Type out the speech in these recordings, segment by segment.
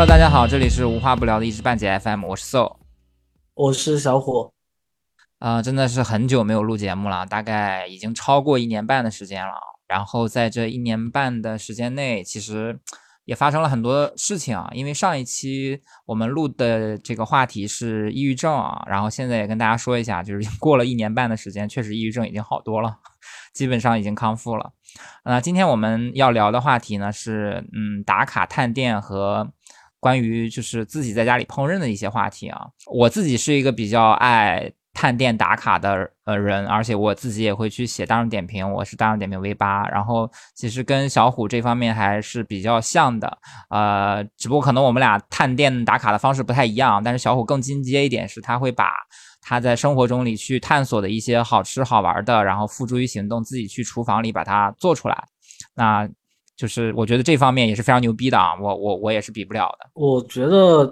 Hello，大家好，这里是无话不聊的一知半解 FM，我是 So，我是小虎。啊，真的是很久没有录节目了，大概已经超过一年半的时间了。然后在这一年半的时间内，其实也发生了很多事情啊。因为上一期我们录的这个话题是抑郁症啊，然后现在也跟大家说一下，就是过了一年半的时间，确实抑郁症已经好多了，基本上已经康复了。那今天我们要聊的话题呢是，嗯，打卡探店和。关于就是自己在家里烹饪的一些话题啊，我自己是一个比较爱探店打卡的呃人，而且我自己也会去写大众点评，我是大众点评 V 八，然后其实跟小虎这方面还是比较像的，呃，只不过可能我们俩探店打卡的方式不太一样，但是小虎更进阶一点，是他会把他在生活中里去探索的一些好吃好玩的，然后付诸于行动，自己去厨房里把它做出来，那。就是我觉得这方面也是非常牛逼的啊，我我我也是比不了的。我觉得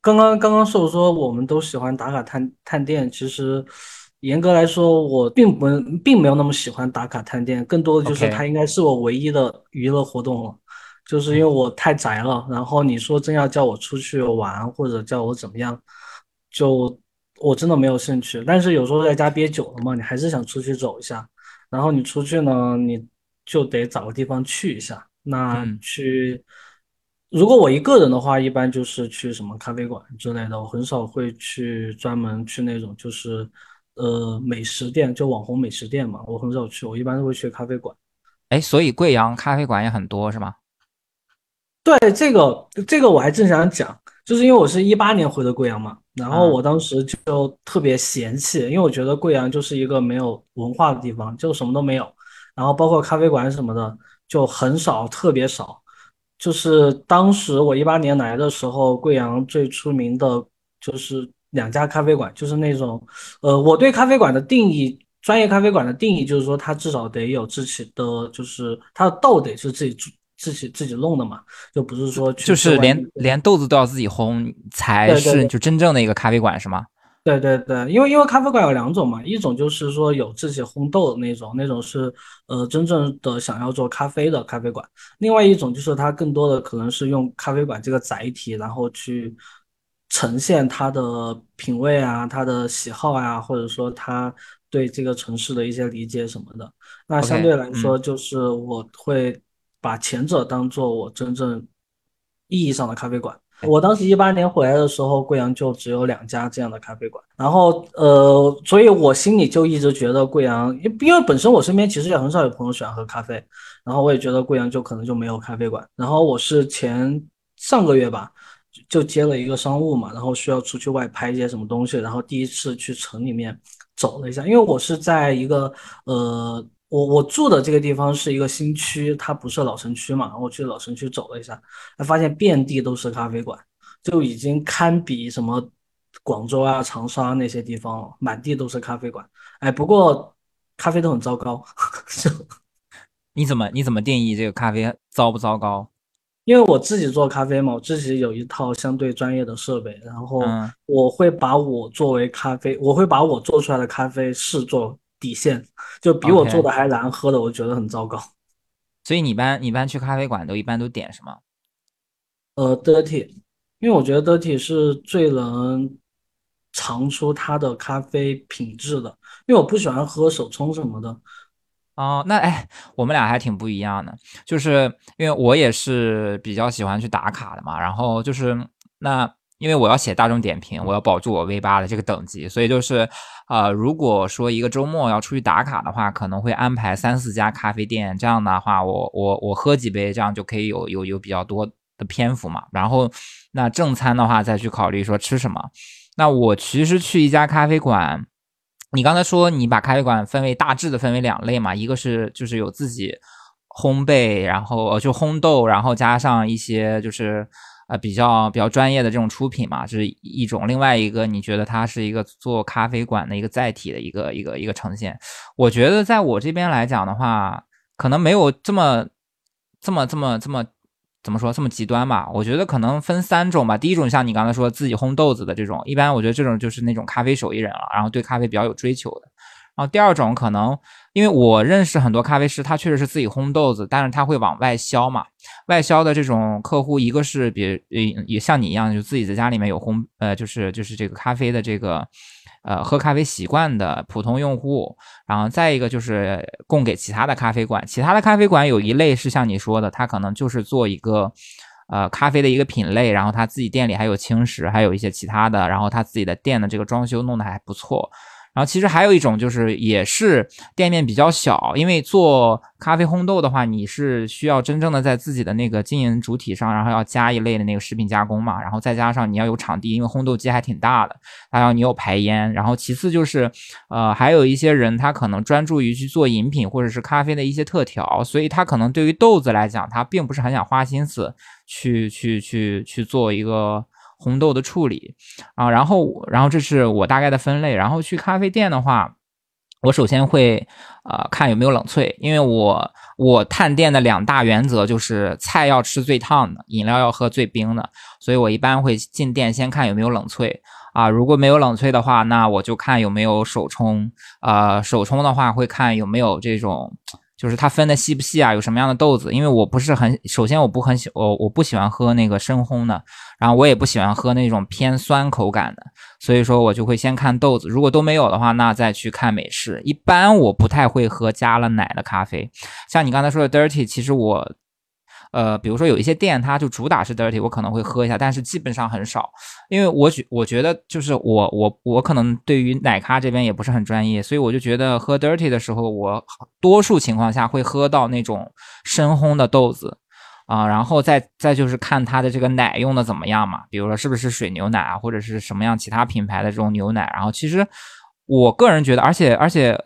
刚刚刚刚瘦说我们都喜欢打卡探探店，其实严格来说我并不并没有那么喜欢打卡探店，更多的就是它应该是我唯一的娱乐活动了。就是因为我太宅了，然后你说真要叫我出去玩或者叫我怎么样，就我真的没有兴趣。但是有时候在家憋久了嘛，你还是想出去走一下。然后你出去呢，你就得找个地方去一下。那去，如果我一个人的话，一般就是去什么咖啡馆之类的，我很少会去专门去那种就是呃美食店，就网红美食店嘛，我很少去，我一般都会去咖啡馆。哎，所以贵阳咖啡馆也很多是吗？对，这个这个我还正想讲，就是因为我是一八年回的贵阳嘛，然后我当时就特别嫌弃，因为我觉得贵阳就是一个没有文化的地方，就什么都没有，然后包括咖啡馆什么的。就很少，特别少。就是当时我一八年来的时候，贵阳最出名的就是两家咖啡馆，就是那种，呃，我对咖啡馆的定义，专业咖啡馆的定义就是说，它至少得有自己的，就是它的豆得是自己自己自己弄的嘛，就不是说就是连连豆子都要自己烘才是就真正的一个咖啡馆是吗？对对对，因为因为咖啡馆有两种嘛，一种就是说有自己烘豆的那种，那种是呃真正的想要做咖啡的咖啡馆；另外一种就是它更多的可能是用咖啡馆这个载体，然后去呈现他的品味啊、他的喜好啊，或者说他对这个城市的一些理解什么的。那相对来说，就是我会把前者当做我真正意义上的咖啡馆。我当时一八年回来的时候，贵阳就只有两家这样的咖啡馆，然后呃，所以我心里就一直觉得贵阳，因因为本身我身边其实也很少有朋友喜欢喝咖啡，然后我也觉得贵阳就可能就没有咖啡馆。然后我是前上个月吧，就接了一个商务嘛，然后需要出去外拍一些什么东西，然后第一次去城里面走了一下，因为我是在一个呃。我我住的这个地方是一个新区，它不是老城区嘛。我去老城区走了一下，发现遍地都是咖啡馆，就已经堪比什么广州啊、长沙那些地方了，满地都是咖啡馆。哎，不过咖啡都很糟糕。你怎么你怎么定义这个咖啡糟不糟糕？因为我自己做咖啡嘛，我自己有一套相对专业的设备，然后我会把我作为咖啡，我会把我做出来的咖啡视作。底线就比我做的还难喝的，我觉得很糟糕。所以你一般你一般去咖啡馆都一般都点什么？呃，dirty，因为我觉得 dirty 是最能尝出它的咖啡品质的。因为我不喜欢喝手冲什么的。哦，那哎，我们俩还挺不一样的，就是因为我也是比较喜欢去打卡的嘛，然后就是那。因为我要写大众点评，我要保住我 V 八的这个等级，所以就是，呃，如果说一个周末要出去打卡的话，可能会安排三四家咖啡店，这样的话，我我我喝几杯，这样就可以有有有比较多的篇幅嘛。然后那正餐的话，再去考虑说吃什么。那我其实去一家咖啡馆，你刚才说你把咖啡馆分为大致的分为两类嘛，一个是就是有自己烘焙，然后就烘豆，然后加上一些就是。啊，比较比较专业的这种出品嘛，这是一种。另外一个，你觉得它是一个做咖啡馆的一个载体的一个一个一个呈现？我觉得在我这边来讲的话，可能没有这么这么这么这么怎么说这么极端吧。我觉得可能分三种吧。第一种像你刚才说自己烘豆子的这种，一般我觉得这种就是那种咖啡手艺人了，然后对咖啡比较有追求的。然后第二种可能，因为我认识很多咖啡师，他确实是自己烘豆子，但是他会往外销嘛。外销的这种客户，一个是比也也像你一样，就自己在家里面有烘呃，就是就是这个咖啡的这个呃喝咖啡习惯的普通用户，然后再一个就是供给其他的咖啡馆，其他的咖啡馆有一类是像你说的，他可能就是做一个。呃，咖啡的一个品类，然后他自己店里还有轻食，还有一些其他的，然后他自己的店的这个装修弄得还不错。然后其实还有一种就是，也是店面比较小，因为做咖啡烘豆的话，你是需要真正的在自己的那个经营主体上，然后要加一类的那个食品加工嘛，然后再加上你要有场地，因为烘豆机还挺大的，还要你有排烟。然后其次就是，呃，还有一些人他可能专注于去做饮品或者是咖啡的一些特调，所以他可能对于豆子来讲，他并不是很想花心思去去去去做一个。红豆的处理啊，然后，然后这是我大概的分类。然后去咖啡店的话，我首先会呃看有没有冷萃，因为我我探店的两大原则就是菜要吃最烫的，饮料要喝最冰的，所以我一般会进店先看有没有冷萃啊。如果没有冷萃的话，那我就看有没有手冲。呃，手冲的话会看有没有这种。就是它分的细不细啊？有什么样的豆子？因为我不是很，首先我不很喜我我不喜欢喝那个深烘的，然后我也不喜欢喝那种偏酸口感的，所以说我就会先看豆子。如果都没有的话，那再去看美式。一般我不太会喝加了奶的咖啡，像你刚才说的 dirty，其实我。呃，比如说有一些店，它就主打是 dirty，我可能会喝一下，但是基本上很少，因为我觉我觉得就是我我我可能对于奶咖这边也不是很专业，所以我就觉得喝 dirty 的时候，我多数情况下会喝到那种深烘的豆子啊，然后再再就是看它的这个奶用的怎么样嘛，比如说是不是水牛奶啊，或者是什么样其他品牌的这种牛奶，然后其实我个人觉得，而且而且。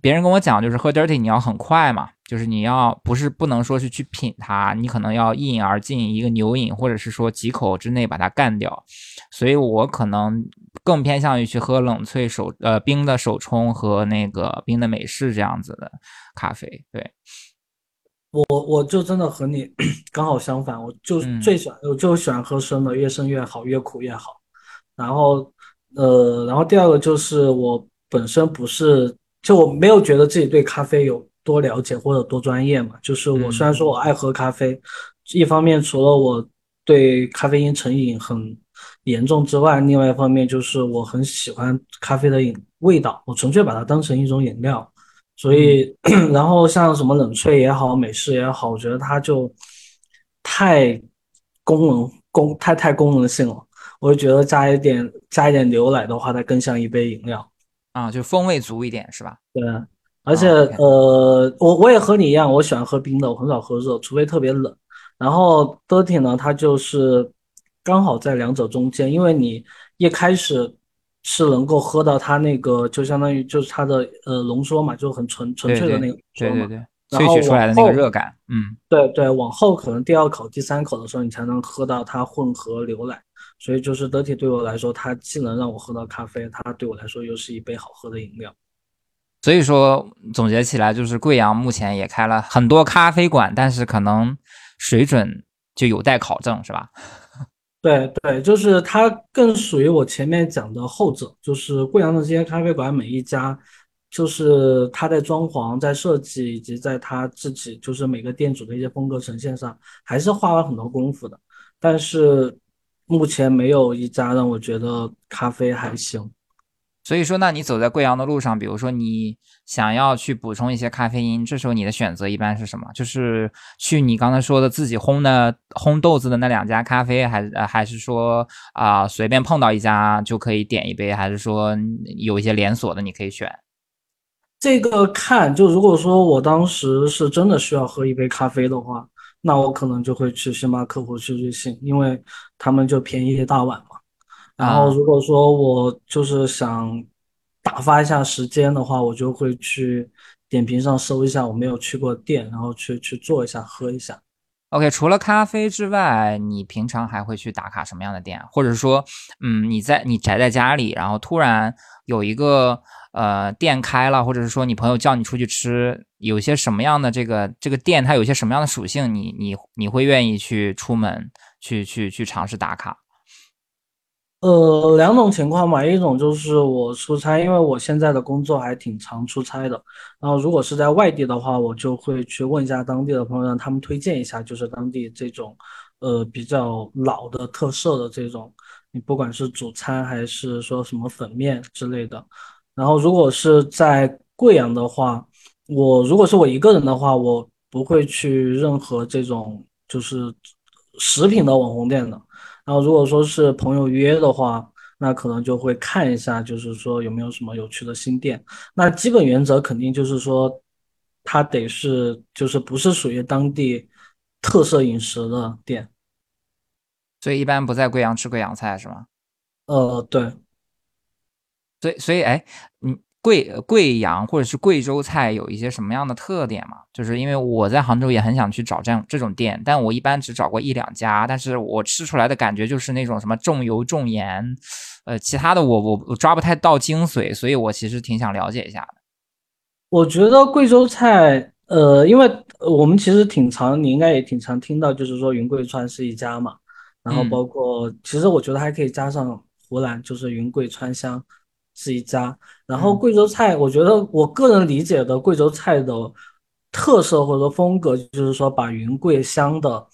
别人跟我讲，就是喝 dirty 你要很快嘛，就是你要不是不能说是去品它，你可能要一饮而尽一个牛饮，或者是说几口之内把它干掉。所以我可能更偏向于去喝冷萃手呃冰的手冲和那个冰的美式这样子的咖啡。对，我我就真的和你 刚好相反，我就最喜欢我就喜欢喝生的，越生越好，越苦越好。然后呃，然后第二个就是我本身不是。就我没有觉得自己对咖啡有多了解或者多专业嘛，就是我虽然说我爱喝咖啡，一方面除了我对咖啡因成瘾很严重之外，另外一方面就是我很喜欢咖啡的饮味道，我纯粹把它当成一种饮料。所以，然后像什么冷萃也好，美式也好，我觉得它就太功能功太太功能性了，我就觉得加一点加一点牛奶的话，它更像一杯饮料。啊，就风味足一点是吧？对，而且呃，我我也和你一样，我喜欢喝冰的，我很少喝热，除非特别冷。然后 dirty 呢，它就是刚好在两者中间，因为你一开始是能够喝到它那个，就相当于就是它的呃浓缩嘛，就很纯纯粹的那个对对对，萃取出来的那个热感，嗯，对对，往后可能第二口、第三口的时候，你才能喝到它混合牛奶。所以就是 dirty 对我来说，它既能让我喝到咖啡，它对我来说又是一杯好喝的饮料。所以说总结起来，就是贵阳目前也开了很多咖啡馆，但是可能水准就有待考证，是吧？对对，就是它更属于我前面讲的后者，就是贵阳的这些咖啡馆，每一家就是它在装潢、在设计以及在它自己就是每个店主的一些风格呈现上，还是花了很多功夫的，但是。目前没有一家让我觉得咖啡还行，所以说，那你走在贵阳的路上，比如说你想要去补充一些咖啡因，这时候你的选择一般是什么？就是去你刚才说的自己烘的烘豆子的那两家咖啡，还是还是说啊随便碰到一家就可以点一杯，还是说有一些连锁的你可以选？这个看，就如果说我当时是真的需要喝一杯咖啡的话。那我可能就会去星巴克或去瑞幸，因为他们就便宜一大碗嘛。然后如果说我就是想打发一下时间的话，我就会去点评上搜一下我没有去过店，然后去去做一下喝一下。OK，除了咖啡之外，你平常还会去打卡什么样的店？或者说，嗯，你在你宅在家里，然后突然有一个。呃，店开了，或者是说你朋友叫你出去吃，有些什么样的这个这个店，它有些什么样的属性，你你你会愿意去出门去去去尝试打卡？呃，两种情况嘛，一种就是我出差，因为我现在的工作还挺常出差的。然后如果是在外地的话，我就会去问一下当地的朋友，让他们推荐一下，就是当地这种呃比较老的特色的这种，你不管是主餐还是说什么粉面之类的。然后如果是在贵阳的话，我如果是我一个人的话，我不会去任何这种就是食品的网红店的。然后如果说是朋友约的话，那可能就会看一下，就是说有没有什么有趣的新店。那基本原则肯定就是说，它得是就是不是属于当地特色饮食的店。所以一般不在贵阳吃贵阳菜是吗？呃，对。所以所以哎，你。贵贵阳或者是贵州菜有一些什么样的特点嘛？就是因为我在杭州也很想去找这样这种店，但我一般只找过一两家，但是我吃出来的感觉就是那种什么重油重盐，呃，其他的我我我抓不太到精髓，所以我其实挺想了解一下的。我觉得贵州菜，呃，因为我们其实挺常，你应该也挺常听到，就是说云贵川是一家嘛，然后包括其实我觉得还可以加上湖南，就是云贵川湘。是一家，然后贵州菜，我觉得我个人理解的贵州菜的特色或者说风格，就是说把云贵乡的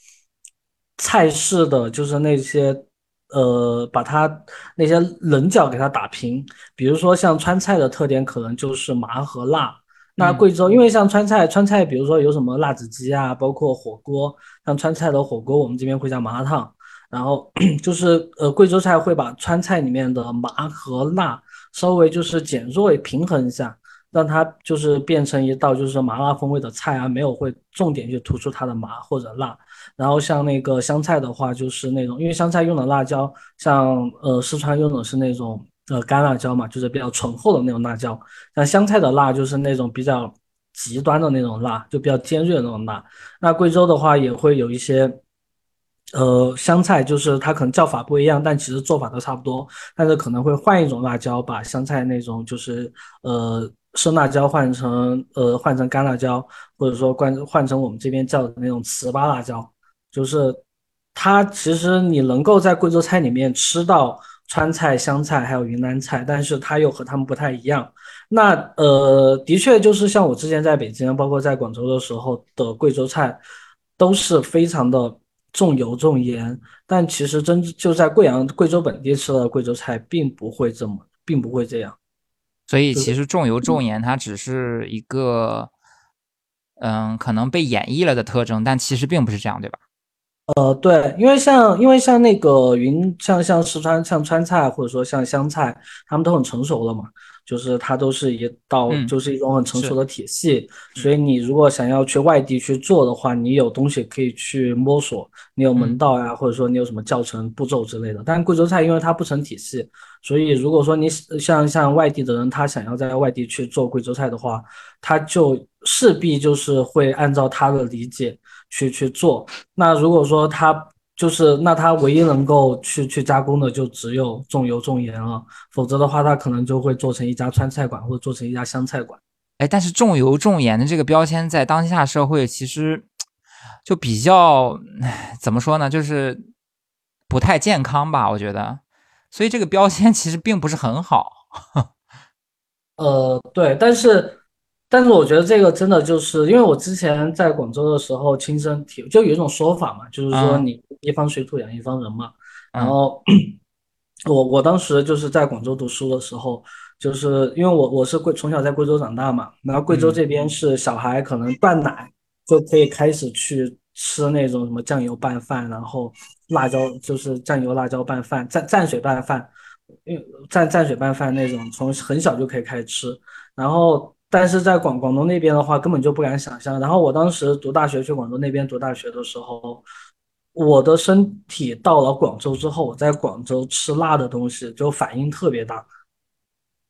菜式的就是那些呃，把它那些棱角给它打平。比如说像川菜的特点，可能就是麻和辣。那贵州因为像川菜，川菜比如说有什么辣子鸡啊，包括火锅，像川菜的火锅，我们这边会叫麻辣烫。然后 就是呃，贵州菜会把川菜里面的麻和辣。稍微就是减弱平衡一下，让它就是变成一道就是麻辣风味的菜啊，没有会重点去突出它的麻或者辣。然后像那个香菜的话，就是那种因为香菜用的辣椒，像呃四川用的是那种呃干辣椒嘛，就是比较醇厚的那种辣椒。像香菜的辣就是那种比较极端的那种辣，就比较尖锐的那种辣。那贵州的话也会有一些。呃，香菜就是它可能叫法不一样，但其实做法都差不多。但是可能会换一种辣椒，把香菜那种就是呃生辣椒换成呃换成干辣椒，或者说换换成我们这边叫的那种糍粑辣椒。就是它其实你能够在贵州菜里面吃到川菜、湘菜还有云南菜，但是它又和他们不太一样。那呃，的确就是像我之前在北京，包括在广州的时候的贵州菜，都是非常的。重油重盐，但其实真就在贵阳、贵州本地吃的贵州菜，并不会这么，并不会这样。所以其实重油重盐，它只是一个，嗯，可能被演绎了的特征，但其实并不是这样，对吧？呃，对，因为像，因为像那个云，像像四川，像川菜，或者说像湘菜，他们都很成熟了嘛。就是它都是一道，就是一种很成熟的体系，所以你如果想要去外地去做的话，你有东西可以去摸索，你有门道呀，或者说你有什么教程步骤之类的。但贵州菜因为它不成体系，所以如果说你像像外地的人，他想要在外地去做贵州菜的话，他就势必就是会按照他的理解去去做。那如果说他就是那它唯一能够去去加工的就只有重油重盐了，否则的话它可能就会做成一家川菜馆或者做成一家湘菜馆。哎，但是重油重盐的这个标签在当下社会其实就比较怎么说呢，就是不太健康吧？我觉得，所以这个标签其实并不是很好。呃，对，但是。但是我觉得这个真的就是因为我之前在广州的时候亲身体，就有一种说法嘛，就是说你一方水土养一方人嘛。然后 我我当时就是在广州读书的时候，就是因为我我是贵从小在贵州长大嘛，然后贵州这边是小孩可能断奶就可以开始去吃那种什么酱油拌饭，然后辣椒就是酱油辣椒拌饭、蘸蘸水拌饭，因为蘸蘸水拌饭那种从很小就可以开始吃，然后。但是在广广东那边的话，根本就不敢想象。然后我当时读大学去广州那边读大学的时候，我的身体到了广州之后，我在广州吃辣的东西就反应特别大。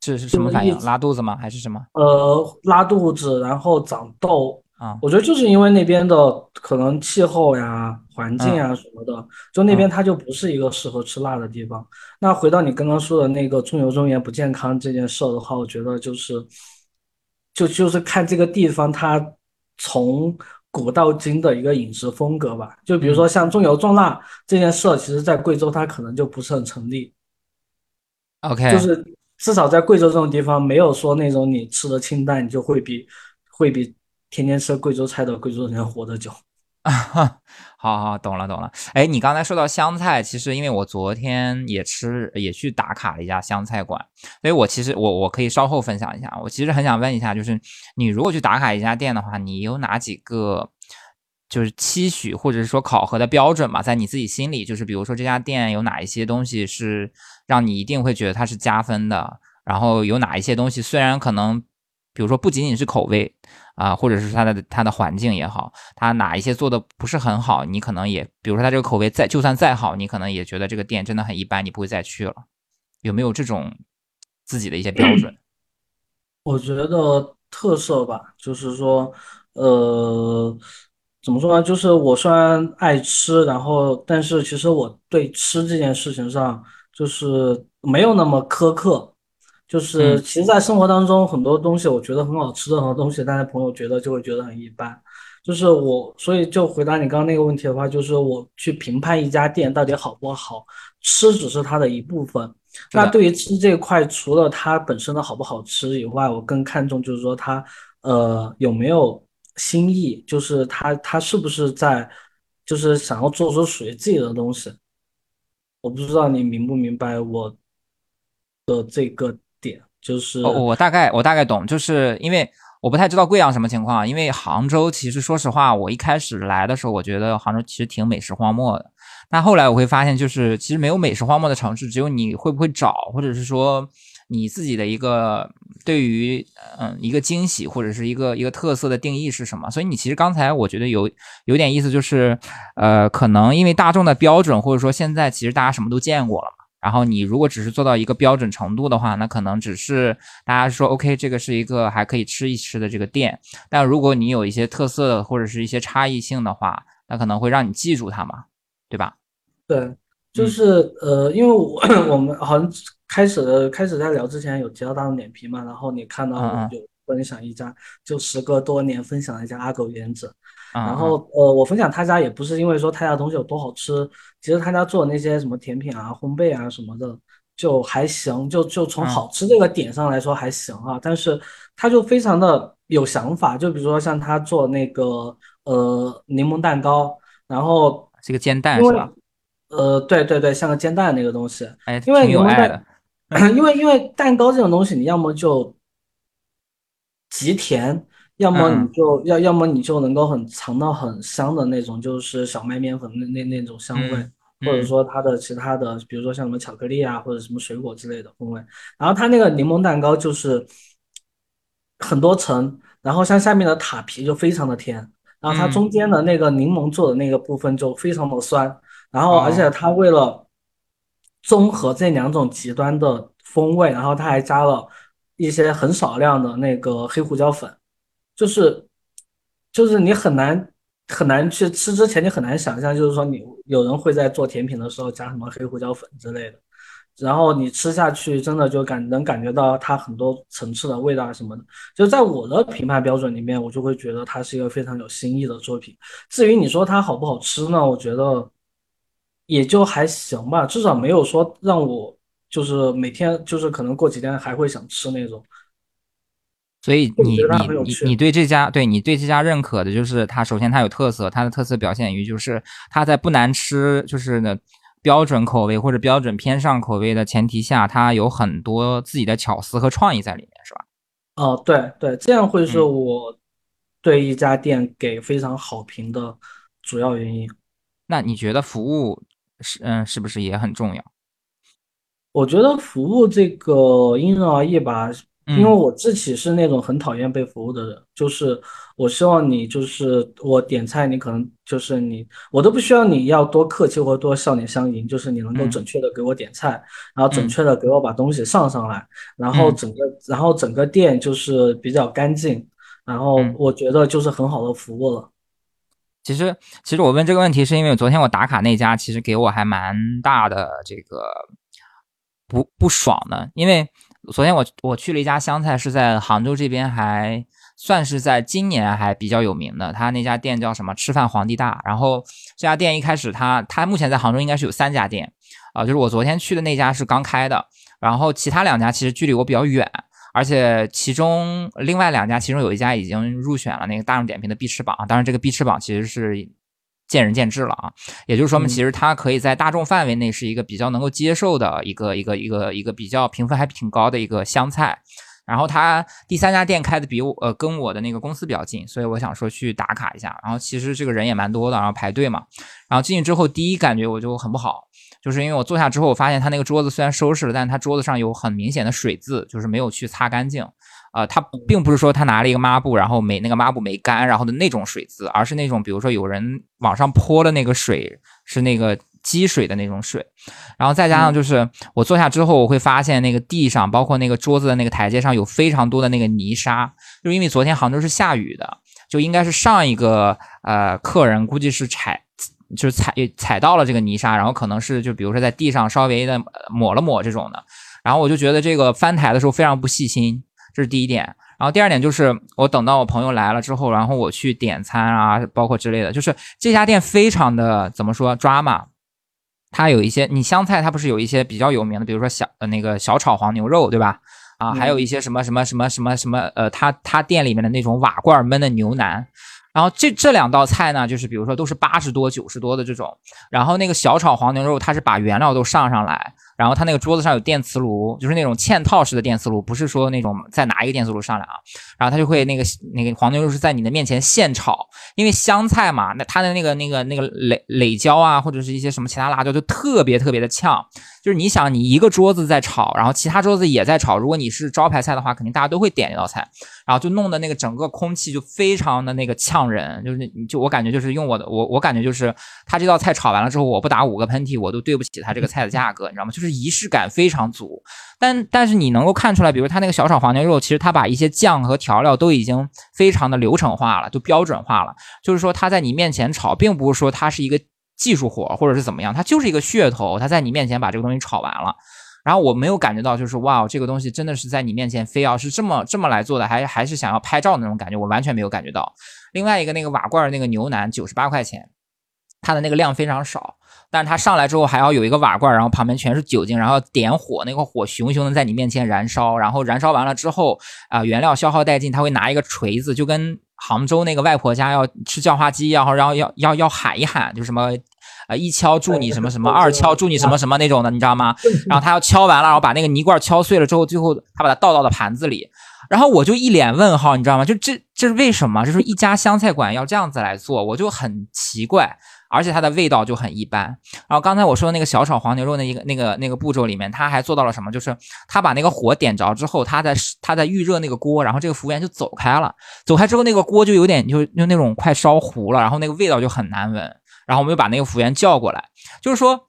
这是什么反应？拉肚子吗？还是什么？呃，拉肚子，然后长痘啊。我觉得就是因为那边的可能气候呀、环境啊什么的，就那边它就不是一个适合吃辣的地方。那回到你刚刚说的那个重油重盐不健康这件事的话，我觉得就是。就就是看这个地方，它从古到今的一个饮食风格吧。就比如说像重油重辣这件事，其实在贵州它可能就不是很成立。OK，就是至少在贵州这种地方，没有说那种你吃的清淡，你就会比会比天天吃贵州菜的贵州人活得久。好好懂了懂了。哎，你刚才说到湘菜，其实因为我昨天也吃也去打卡了一家湘菜馆，所以我其实我我可以稍后分享一下。我其实很想问一下，就是你如果去打卡一家店的话，你有哪几个就是期许或者是说考核的标准嘛？在你自己心里，就是比如说这家店有哪一些东西是让你一定会觉得它是加分的，然后有哪一些东西虽然可能。比如说，不仅仅是口味啊，或者是它的它的环境也好，它哪一些做的不是很好，你可能也，比如说它这个口味再就算再好，你可能也觉得这个店真的很一般，你不会再去了。有没有这种自己的一些标准？我觉得特色吧，就是说，呃，怎么说呢？就是我虽然爱吃，然后但是其实我对吃这件事情上就是没有那么苛刻。就是其实，在生活当中，很多东西我觉得很好吃的很多东西，但是朋友觉得就会觉得很一般。就是我，所以就回答你刚刚那个问题的话，就是我去评判一家店到底好不好吃，只是它的一部分。那对于吃这块，除了它本身的好不好吃以外，我更看重就是说它呃有没有新意，就是它它是不是在就是想要做出属于自己的东西。我不知道你明不明白我的这个。就是我大概我大概懂，就是因为我不太知道贵阳什么情况。因为杭州其实说实话，我一开始来的时候，我觉得杭州其实挺美食荒漠的。但后来我会发现，就是其实没有美食荒漠的城市，只有你会不会找，或者是说你自己的一个对于嗯一个惊喜或者是一个一个特色的定义是什么。所以你其实刚才我觉得有有点意思，就是呃可能因为大众的标准，或者说现在其实大家什么都见过了嘛。然后你如果只是做到一个标准程度的话，那可能只是大家说 OK，这个是一个还可以吃一吃的这个店。但如果你有一些特色或者是一些差异性的话，那可能会让你记住它嘛，对吧？对，就是呃，因为我 我们好像开始开始在聊之前有提到大众点评嘛，然后你看到有分享一家，就时隔多年分享一家阿狗原子。然后，呃，我分享他家也不是因为说他家东西有多好吃，其实他家做的那些什么甜品啊、烘焙啊什么的就还行，就就从好吃这个点上来说还行啊。但是他就非常的有想法，就比如说像他做那个呃柠檬蛋糕，然后是个煎蛋是吧？呃，对对对，像个煎蛋那个东西，哎，因为有爱的。因为因为蛋糕这种东西，你要么就极甜。要么你就要，要么你就能够很尝到很香的那种，就是小麦面粉那那那种香味，或者说它的其他的，比如说像什么巧克力啊，或者什么水果之类的风味。然后它那个柠檬蛋糕就是很多层，然后像下面的塔皮就非常的甜，然后它中间的那个柠檬做的那个部分就非常的酸，然后而且它为了综合这两种极端的风味，然后它还加了一些很少量的那个黑胡椒粉。就是，就是你很难很难去吃之前，你很难想象，就是说你有人会在做甜品的时候加什么黑胡椒粉之类的，然后你吃下去真的就感能感觉到它很多层次的味道什么的。就在我的评判标准里面，我就会觉得它是一个非常有新意的作品。至于你说它好不好吃呢？我觉得也就还行吧，至少没有说让我就是每天就是可能过几天还会想吃那种。所以你你你你对这家对你对这家认可的就是它，首先它有特色，它的特色表现于就是它在不难吃，就是呢标准口味或者标准偏上口味的前提下，它有很多自己的巧思和创意在里面，是吧？哦，对对，这样会是我对一家店给非常好评的主要原因。那你觉得服务是嗯是不是也很重要？我觉得服务这个因人而异吧。因为我自己是那种很讨厌被服务的人，就是我希望你就是我点菜，你可能就是你，我都不需要你要多客气或多笑脸相迎，就是你能够准确的给我点菜，然后准确的给我把东西上上来，然后整个然后整个店就是比较干净，然后我觉得就是很好的服务了。其实其实我问这个问题是因为昨天我打卡那家其实给我还蛮大的这个不不爽的，因为。昨天我我去了一家湘菜，是在杭州这边，还算是在今年还比较有名的。他那家店叫什么？吃饭皇帝大。然后这家店一开始，他他目前在杭州应该是有三家店啊，就是我昨天去的那家是刚开的。然后其他两家其实距离我比较远，而且其中另外两家，其中有一家已经入选了那个大众点评的必吃榜，当然这个必吃榜其实是见仁见智了啊，也就是说嘛其实它可以在大众范围内是一个比较能够接受的一个一个一个一个比较评分还挺高的一个湘菜。然后它第三家店开的比我呃跟我的那个公司比较近，所以我想说去打卡一下。然后其实这个人也蛮多的，然后排队嘛。然后进去之后，第一感觉我就很不好，就是因为我坐下之后，我发现他那个桌子虽然收拾了，但是他桌子上有很明显的水渍，就是没有去擦干净。呃，他并不是说他拿了一个抹布，然后没那个抹布没干，然后的那种水渍，而是那种比如说有人往上泼的那个水是那个。积水的那种水，然后再加上就是我坐下之后，我会发现那个地上，包括那个桌子的那个台阶上有非常多的那个泥沙，就因为昨天杭州是下雨的，就应该是上一个呃客人估计是踩，就是踩踩到了这个泥沙，然后可能是就比如说在地上稍微的抹了抹这种的，然后我就觉得这个翻台的时候非常不细心，这是第一点。然后第二点就是我等到我朋友来了之后，然后我去点餐啊，包括之类的，就是这家店非常的怎么说抓马。它有一些，你湘菜它不是有一些比较有名的，比如说小呃那个小炒黄牛肉，对吧？啊，还有一些什么什么什么什么什么呃，他他店里面的那种瓦罐焖的牛腩。然后这这两道菜呢，就是比如说都是八十多九十多的这种，然后那个小炒黄牛肉，它是把原料都上上来。然后他那个桌子上有电磁炉，就是那种嵌套式的电磁炉，不是说那种再拿一个电磁炉上来啊。然后他就会那个那个黄牛肉是在你的面前现炒，因为湘菜嘛，那它的那个那个那个磊磊椒啊，或者是一些什么其他辣椒，就特别特别的呛。就是你想，你一个桌子在炒，然后其他桌子也在炒。如果你是招牌菜的话，肯定大家都会点这道菜，然后就弄的那个整个空气就非常的那个呛人。就是你就我感觉就是用我的我我感觉就是他这道菜炒完了之后，我不打五个喷嚏，我都对不起他这个菜的价格，你知道吗？就是仪式感非常足。但但是你能够看出来，比如他那个小炒黄牛肉，其实他把一些酱和调调料都已经非常的流程化了，就标准化了。就是说他在你面前炒，并不是说他是一个。技术活或者是怎么样，它就是一个噱头，它在你面前把这个东西炒完了，然后我没有感觉到就是哇，这个东西真的是在你面前非要是这么这么来做的，还还是想要拍照的那种感觉，我完全没有感觉到。另外一个那个瓦罐那个牛腩九十八块钱，它的那个量非常少，但是他上来之后还要有一个瓦罐，然后旁边全是酒精，然后点火，那个火熊熊的在你面前燃烧，然后燃烧完了之后啊，原料消耗殆尽，他会拿一个锤子，就跟杭州那个外婆家要吃叫花鸡然后然后要要要喊一喊，就什么。呃！一敲祝你什么什么，二敲祝你什么什么那种的，你知道吗？然后他要敲完了，然后把那个泥罐敲碎了之后，最后他把它倒到了盘子里，然后我就一脸问号，你知道吗？就这这是为什么？就是一家湘菜馆要这样子来做，我就很奇怪，而且它的味道就很一般。然后刚才我说的那个小炒黄牛肉那一个那个那个步骤里面，他还做到了什么？就是他把那个火点着之后，他在他在预热那个锅，然后这个服务员就走开了，走开之后那个锅就有点就就那种快烧糊了，然后那个味道就很难闻。然后我们又把那个服务员叫过来，就是说，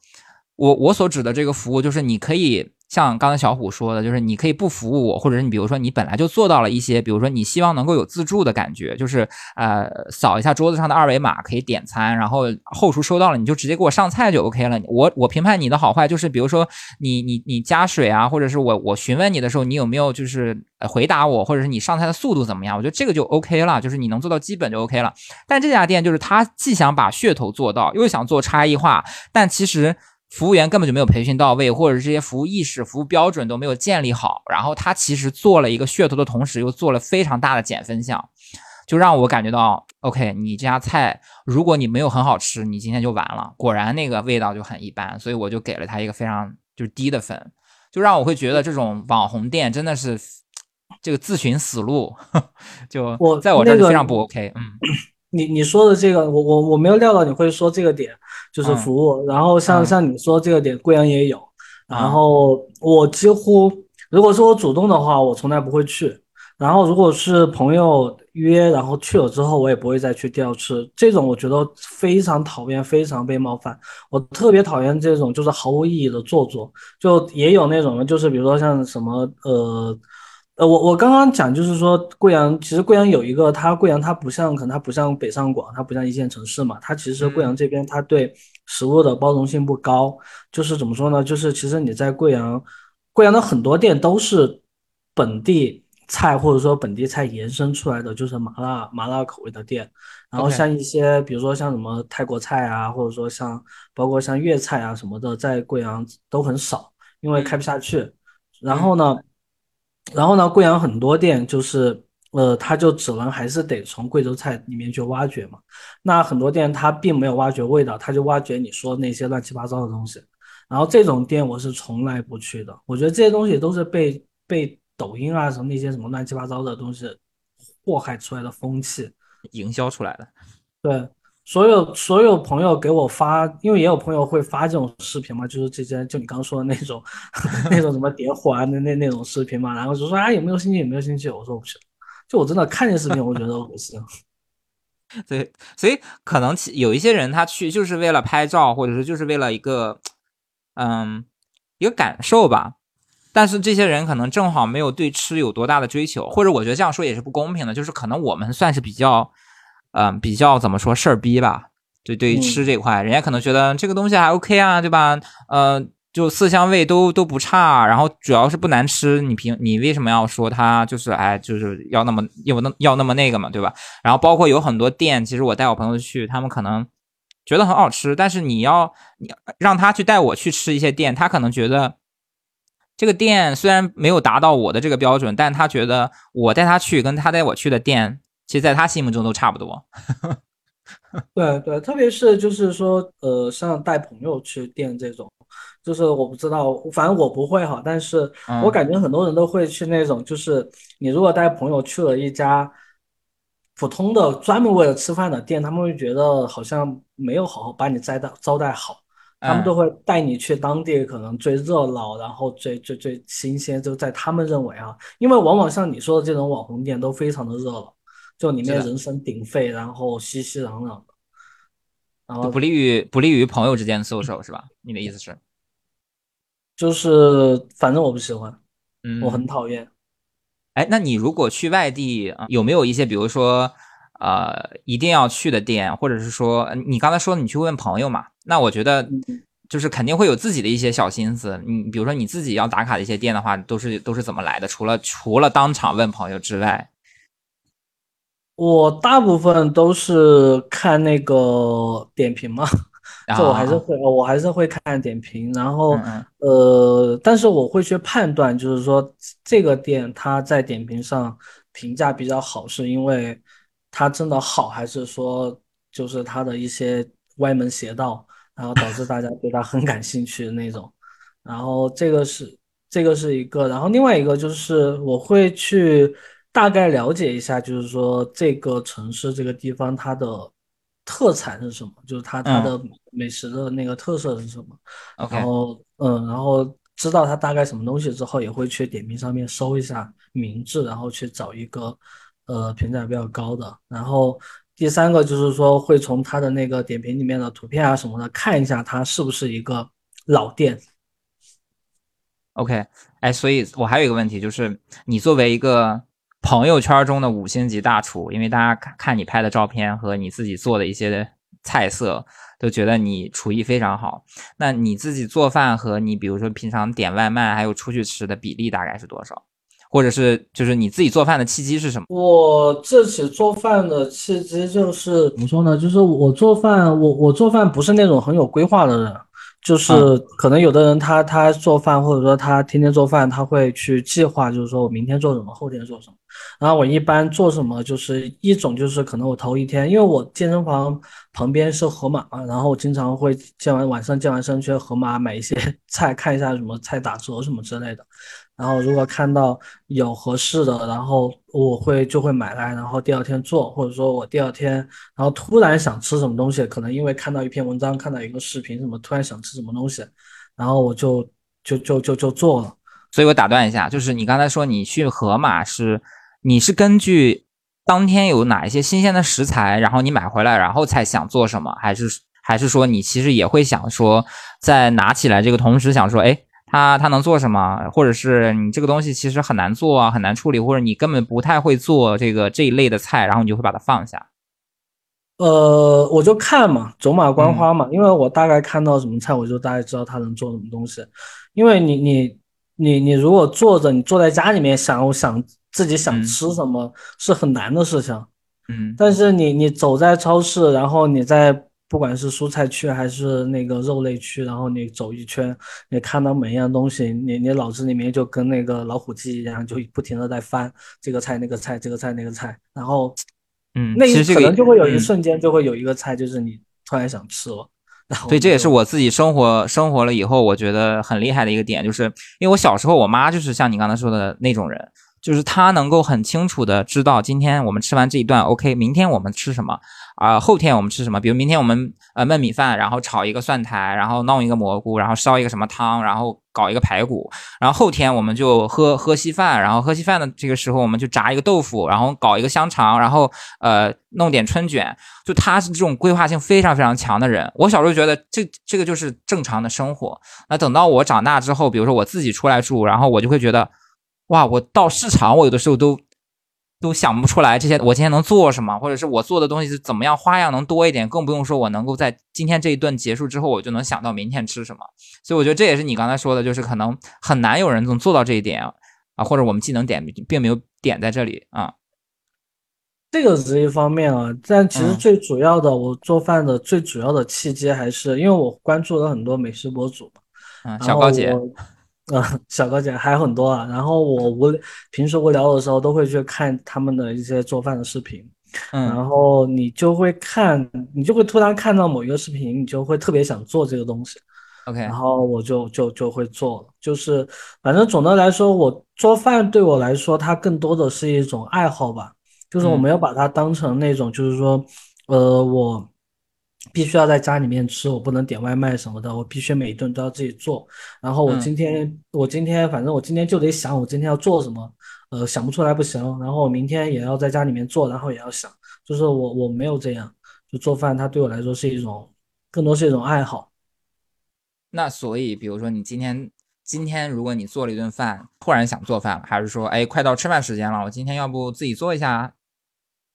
我我所指的这个服务，就是你可以。像刚才小虎说的，就是你可以不服务我，或者是你比如说你本来就做到了一些，比如说你希望能够有自助的感觉，就是呃扫一下桌子上的二维码可以点餐，然后后厨收到了你就直接给我上菜就 OK 了。我我评判你的好坏，就是比如说你你你加水啊，或者是我我询问你的时候，你有没有就是回答我，或者是你上菜的速度怎么样？我觉得这个就 OK 了，就是你能做到基本就 OK 了。但这家店就是他既想把噱头做到，又想做差异化，但其实。服务员根本就没有培训到位，或者这些服务意识、服务标准都没有建立好。然后他其实做了一个噱头的同时，又做了非常大的减分项，就让我感觉到，OK，你这家菜如果你没有很好吃，你今天就完了。果然那个味道就很一般，所以我就给了他一个非常就是低的分，就让我会觉得这种网红店真的是这个自寻死路，就在我这儿非常不 OK。嗯，你你说的这个，我我我没有料到你会说这个点。就是服务，然后像像你说这个点，贵阳也有。然后我几乎，如果是我主动的话，我从来不会去。然后如果是朋友约，然后去了之后，我也不会再去第二次。这种我觉得非常讨厌，非常被冒犯。我特别讨厌这种就是毫无意义的做作。就也有那种就是比如说像什么呃。呃，我我刚刚讲就是说，贵阳其实贵阳有一个，它贵阳它不像，可能它不像北上广，它不像一线城市嘛，它其实贵阳这边它对食物的包容性不高，就是怎么说呢？就是其实你在贵阳，贵阳的很多店都是本地菜或者说本地菜延伸出来的，就是麻辣麻辣口味的店，然后像一些比如说像什么泰国菜啊，或者说像包括像粤菜啊什么的，在贵阳都很少，因为开不下去。然后呢，然后呢，贵阳很多店就是呃，它就只能还是得从贵州菜里面去挖掘嘛。那很多店它并没有挖掘味道，它就挖掘你说那些乱七八糟的东西。然后这种店我是从来不去的，我觉得这些东西都是被被抖音啊什么那些什么乱七八糟的东西祸害出来的风气，营销出来的。对，所有所有朋友给我发，因为也有朋友会发这种视频嘛，就是这些就你刚刚说的那种 那种什么点火啊那那那种视频嘛，然后就说啊有没有兴趣有没有兴趣，我说不去，就我真的看见视频我觉得恶心。对，所以可能有一些人他去就是为了拍照，或者是就是为了一个。嗯，一个感受吧，但是这些人可能正好没有对吃有多大的追求，或者我觉得这样说也是不公平的，就是可能我们算是比较，嗯，比较怎么说事儿逼吧，对，对于吃这块，人家可能觉得这个东西还 OK 啊，对吧？呃，就色香味都都不差，然后主要是不难吃，你凭你为什么要说它就是哎就是要那么要那要那么那个嘛，对吧？然后包括有很多店，其实我带我朋友去，他们可能。觉得很好吃，但是你要你让他去带我去吃一些店，他可能觉得这个店虽然没有达到我的这个标准，但他觉得我带他去跟他带我去的店，其实在他心目中都差不多。对对，特别是就是说，呃，像带朋友去店这种，就是我不知道，反正我不会哈，但是我感觉很多人都会去那种，就是你如果带朋友去了一家。普通的专门为了吃饭的店，他们会觉得好像没有好好把你招待招待好，他们都会带你去当地可能最热闹，然后最最最新鲜，就在他们认为啊，因为往往像你说的这种网红店都非常的热闹，就里面人声鼎沸，然后熙熙攘攘的，然后不利于不利于朋友之间的 social 是吧？你的意思是？就是反正我不喜欢，嗯，我很讨厌。哎，那你如果去外地啊，有没有一些，比如说，呃，一定要去的店，或者是说，你刚才说你去问朋友嘛？那我觉得，就是肯定会有自己的一些小心思。你比如说你自己要打卡的一些店的话，都是都是怎么来的？除了除了当场问朋友之外，我大部分都是看那个点评嘛。这我还是会，我还是会看点评，然后呃，但是我会去判断，就是说这个店它在点评上评价比较好，是因为它真的好，还是说就是它的一些歪门邪道，然后导致大家对它很感兴趣的那种。然后这个是这个是一个，然后另外一个就是我会去大概了解一下，就是说这个城市这个地方它的。特产是什么？就是它它的美食的那个特色是什么？然后嗯，然后知道它大概什么东西之后，也会去点评上面搜一下名字，然后去找一个呃评价比较高的。然后第三个就是说，会从它的那个点评里面的图片啊什么的看一下它是不是一个老店。OK，哎，所以我还有一个问题，就是你作为一个。朋友圈中的五星级大厨，因为大家看看你拍的照片和你自己做的一些菜色，都觉得你厨艺非常好。那你自己做饭和你比如说平常点外卖还有出去吃的比例大概是多少？或者是就是你自己做饭的契机是什么？我自己做饭的契机就是怎么说呢？就是我做饭，我我做饭不是那种很有规划的人。就是可能有的人他他做饭或者说他天天做饭，他会去计划，就是说我明天做什么，后天做什么。然后我一般做什么，就是一种就是可能我头一天，因为我健身房旁边是盒马嘛，然后我经常会健完晚上健完身去盒马买一些 菜，看一下什么菜打折什么之类的。然后如果看到有合适的，然后我会就会买来，然后第二天做，或者说我第二天，然后突然想吃什么东西，可能因为看到一篇文章，看到一个视频什么，突然想吃什么东西，然后我就就就就就做了。所以我打断一下，就是你刚才说你去盒马是，你是根据当天有哪一些新鲜的食材，然后你买回来，然后才想做什么，还是还是说你其实也会想说，在拿起来这个同时想说，哎。它它能做什么？或者是你这个东西其实很难做啊，很难处理，或者你根本不太会做这个这一类的菜，然后你就会把它放下。呃，我就看嘛，走马观花嘛，因为我大概看到什么菜，我就大概知道他能做什么东西。因为你你你你如果坐着，你坐在家里面想我想自己想吃什么是很难的事情。嗯。但是你你走在超市，然后你在不管是蔬菜区还是那个肉类区，然后你走一圈，你看到每一样东西，你你脑子里面就跟那个老虎机一样，就不停的在翻这个菜那个菜这个菜那个菜，然后，嗯，那可能就会有一嗯瞬间就会有一个菜，就是你突然想吃了。然后对，这也是我自己生活生活了以后，我觉得很厉害的一个点，就是因为我小时候，我妈就是像你刚才说的那种人，就是他能够很清楚的知道今天我们吃完这一段，OK，明天我们吃什么啊、后天我们吃什么？比如明天我们呃焖米饭，然后炒一个蒜苔，然后弄一个蘑菇，然后烧一个什么汤，然后搞一个排骨，然后后天我们就喝喝稀饭，然后喝稀饭的这个时候我们就炸一个豆腐，然后搞一个香肠，然后呃弄点春卷，就他是这种规划性非常非常强的人。我小时候觉得这这个就是正常的生活。那等到我长大之后，比如说我自己出来住，然后我就会觉得，哇，我到市场，我有的时候都都想不出来这些我今天能做什么，或者是我做的东西是怎么样，花样能多一点，更不用说我能够在今天这一顿结束之后，我就能想到明天吃什么。所以我觉得这也是你刚才说的，就是可能很难有人能做到这一点啊，或者我们技能点并没有点在这里啊。这个是一方面啊，但其实嗯最主要的，我做饭的最主要的契机还是因为我关注了很多美食博主嘛，嗯，小高姐，我，呃，小高姐还有很多啊。然后我无平时无聊的时候都会去看他们的一些做饭的视频，嗯然后你就会看，你就会突然看到某一个视频，你就会特别想做这个东西，，OK，然后我就就就会做了。就是反正总的来说，我做饭对我来说，它更多的是一种爱好吧。就是我嗯没有把它当成那种，就是说，呃，我必须要在家里面吃，我不能点外卖什么的，我必须每一顿都要自己做。然后我嗯今天，我今天反正我今天就得想，我今天要做什么，呃，想不出来不行。然后我明天也要在家里面做，然后也要想，就是我我没有这样，就做饭它对我来说是一种，更多是一种爱好。那所以比如说你今天今天如果你做了一顿饭，突然想做饭了，还是说哎快到吃饭时间了，我今天要不自己做一下，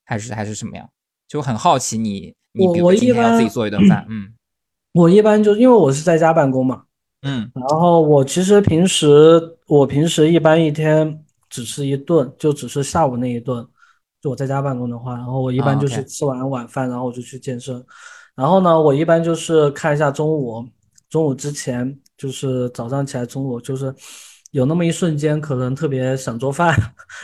还是还是什么样？就很好奇你你比如我我一今天要自己般做一顿饭，嗯 我一般就因为我是在家办公嘛，嗯然后我其实平时我平时一般一天只吃一顿，就只是下午那一顿。就我在家办公的话，然后我一般啊就是吃完晚饭，然后我就去健身。然后呢，我一般就是看一下中午，中午之前就是早上起来，中午就是有那么一瞬间，可能特别想做饭，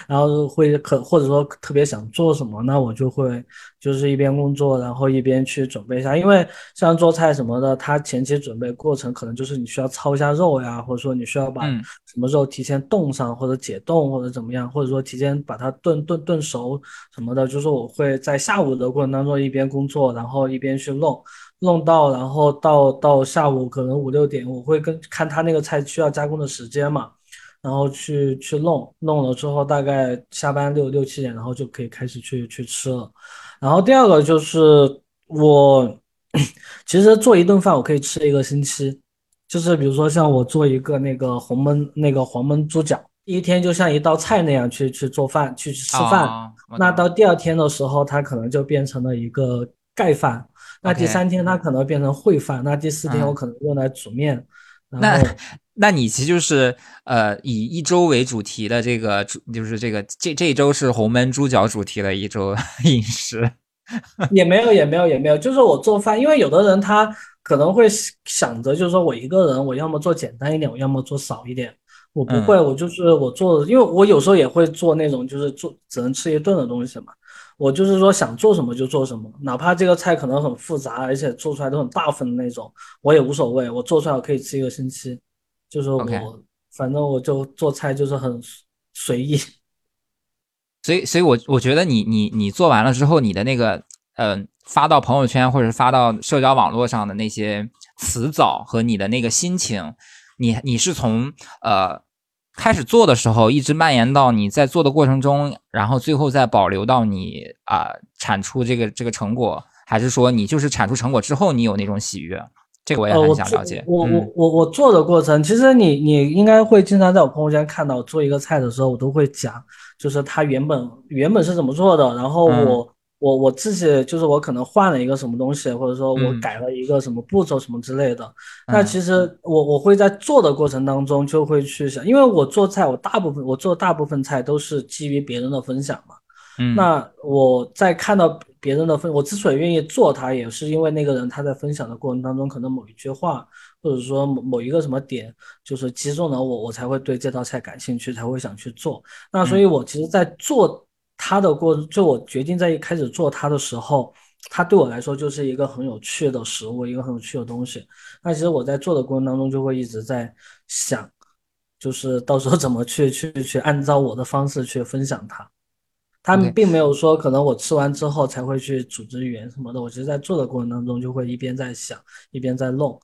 然后会可或者说特别想做什么，那我就会就是一边工作，然后一边去准备一下。因为像做菜什么的，它前期准备过程可能就是你需要焯一下肉呀，或者说你需要把嗯什么肉提前冻上或者解冻或者怎么样，或者说提前把它炖炖炖熟什么的。就是我会在下午的过程当中一边工作，然后一边去弄。弄到，然后到到下午可能五六点，我会跟看他那个菜需要加工的时间嘛，然后去去弄，弄了之后大概下班六六七点，然后就可以开始去去吃了。然后第二个就是我 其实做一顿饭我可以吃一个星期，就是比如说像我做一个那个红焖那个黄焖猪脚，第一天就像一道菜那样去去做饭去吃饭。那到第二天的时候，它可能就变成了一个盖饭。那第三天它可能变成烩饭，那第四天嗯我可能用来煮面，然那那你其实就是呃以一周为主题的这个主就是这个这这一周是红焖猪脚主题的一周饮食，也没有也没有也没有，就是我做饭，因为有的人他可能会想着，就是说我一个人，我要么做简单一点，我要么做少一点。我不会，我就是我做，因为我有时候也会做那种就是做只能吃一顿的东西嘛。我就是说想做什么就做什么，哪怕这个菜可能很复杂，而且做出来都很大份的那种，我也无所谓。我做出来我可以吃一个星期，就是我反正我就做菜就是很随意。所以所以我我觉得你你你做完了之后，你的那个呃发到朋友圈或者是发到社交网络上的那些词藻和你的那个心情，你你是从呃开始做的时候一直蔓延到你在做的过程中，然后最后再保留到你啊、产出这个这个成果，还是说你就是产出成果之后你有那种喜悦？这个我也呃，很想了解。我我嗯我我做的过程，其实你你应该会经常在我朋友圈看到，做一个菜的时候，我都会讲，就是它原本原本是怎么做的，然后嗯我我我自己就是我可能换了一个什么东西，或者说我嗯改了一个什么步骤什么之类的。那嗯其实我我会在做的过程当中就会去想，因为我做菜，我大部分我做大部分菜都是基于别人的分享嘛。嗯那我在看到别人的分，我之所以愿意做它，也是因为那个人他在分享的过程当中，可能某一句话，或者说某某一个什么点，就是击中了我，我才会对这道菜感兴趣，才会想去做。那所以，我其实，在做它的过，就我决定在一开始做它的时候，它对我来说就是一个很有趣的食物，一个很有趣的东西。那其实我在做的过程当中，就会一直在想，就是到时候怎么去去去按照我的方式去分享它。他们并没有说，可能我吃完之后才会去组织语言什么的。我其实，在做的过程当中，就会一边在想，一边在弄。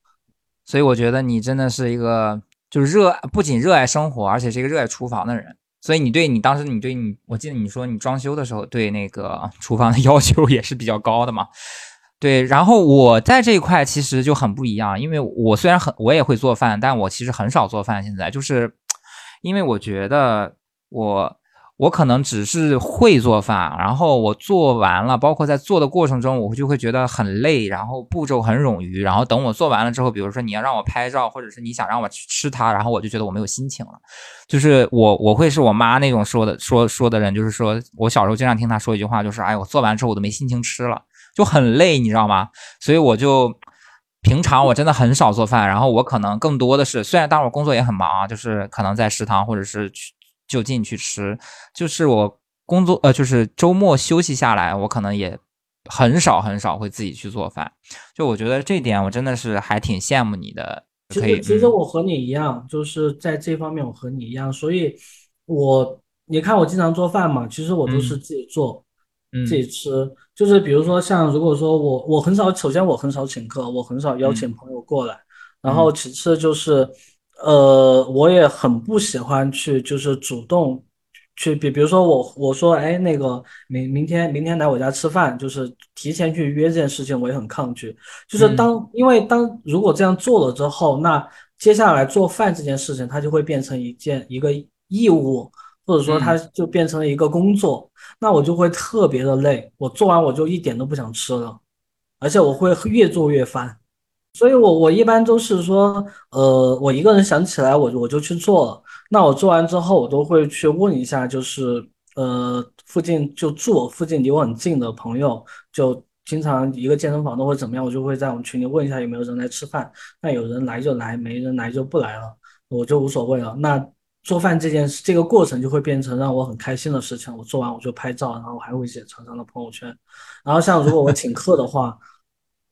所以，我觉得你真的是一个，就是热，不仅热爱生活，而且是一个热爱厨房的人。所以，你对你当时，你对你，我记得你说你装修的时候，对那个厨房的 要求也是比较高的嘛。对，然后我在这一块其实就很不一样，因为我虽然很，我也会做饭，但我其实很少做饭。现在就是，因为我觉得我。我可能只是会做饭，然后我做完了，包括在做的过程中，我就会觉得很累，然后步骤很冗余，然后等我做完了之后，比如说你要让我拍照，或者是你想让我去吃它，然后我就觉得我没有心情了。就是我我会是我妈那种说的说说的人，就是说我小时候经常听她说一句话，就是哎，我做完之后我都没心情吃了，就很累，你知道吗？所以我就平常我真的很少做饭，然后我可能更多的是，虽然当我工作也很忙啊，就是可能在食堂或者是去。就近去吃，就是我工作呃，就是周末休息下来，我可能也很少很少会自己去做饭。就我觉得这点，我真的是还挺羡慕你的。其实其实我和你一样，就是在这方面我和你一样，所以我你看我经常做饭嘛，其实我都是自己做，自己吃。就是比如说像如果说我我很少，首先我很少请客，我很少邀请朋友过来，然后其次就是。呃，我也很不喜欢去，就是主动去，比比如说我我说，哎，那个明明天明天来我家吃饭，就是提前去约这件事情，我也很抗拒。就是当因为当如果这样做了之后，那接下来做饭这件事情，它就会变成一件一个义务，或者说它就变成了一个工作，那我就会特别的累，我做完我就一点都不想吃了，而且我会越做越烦。所以，我我一般都是说，呃，我一个人想起来，我我就去做了。那我做完之后，我都会去问一下，就是呃，附近就住我附近离我很近的朋友，就经常一个健身房都会怎么样，我就会在我们群里问一下有没有人来吃饭。那有人来就来，没人来就不来了，我就无所谓了。那做饭这件事，这个过程就会变成让我很开心的事情。我做完我就拍照，然后我还会写长长的朋友圈。然后像如果我请客的话。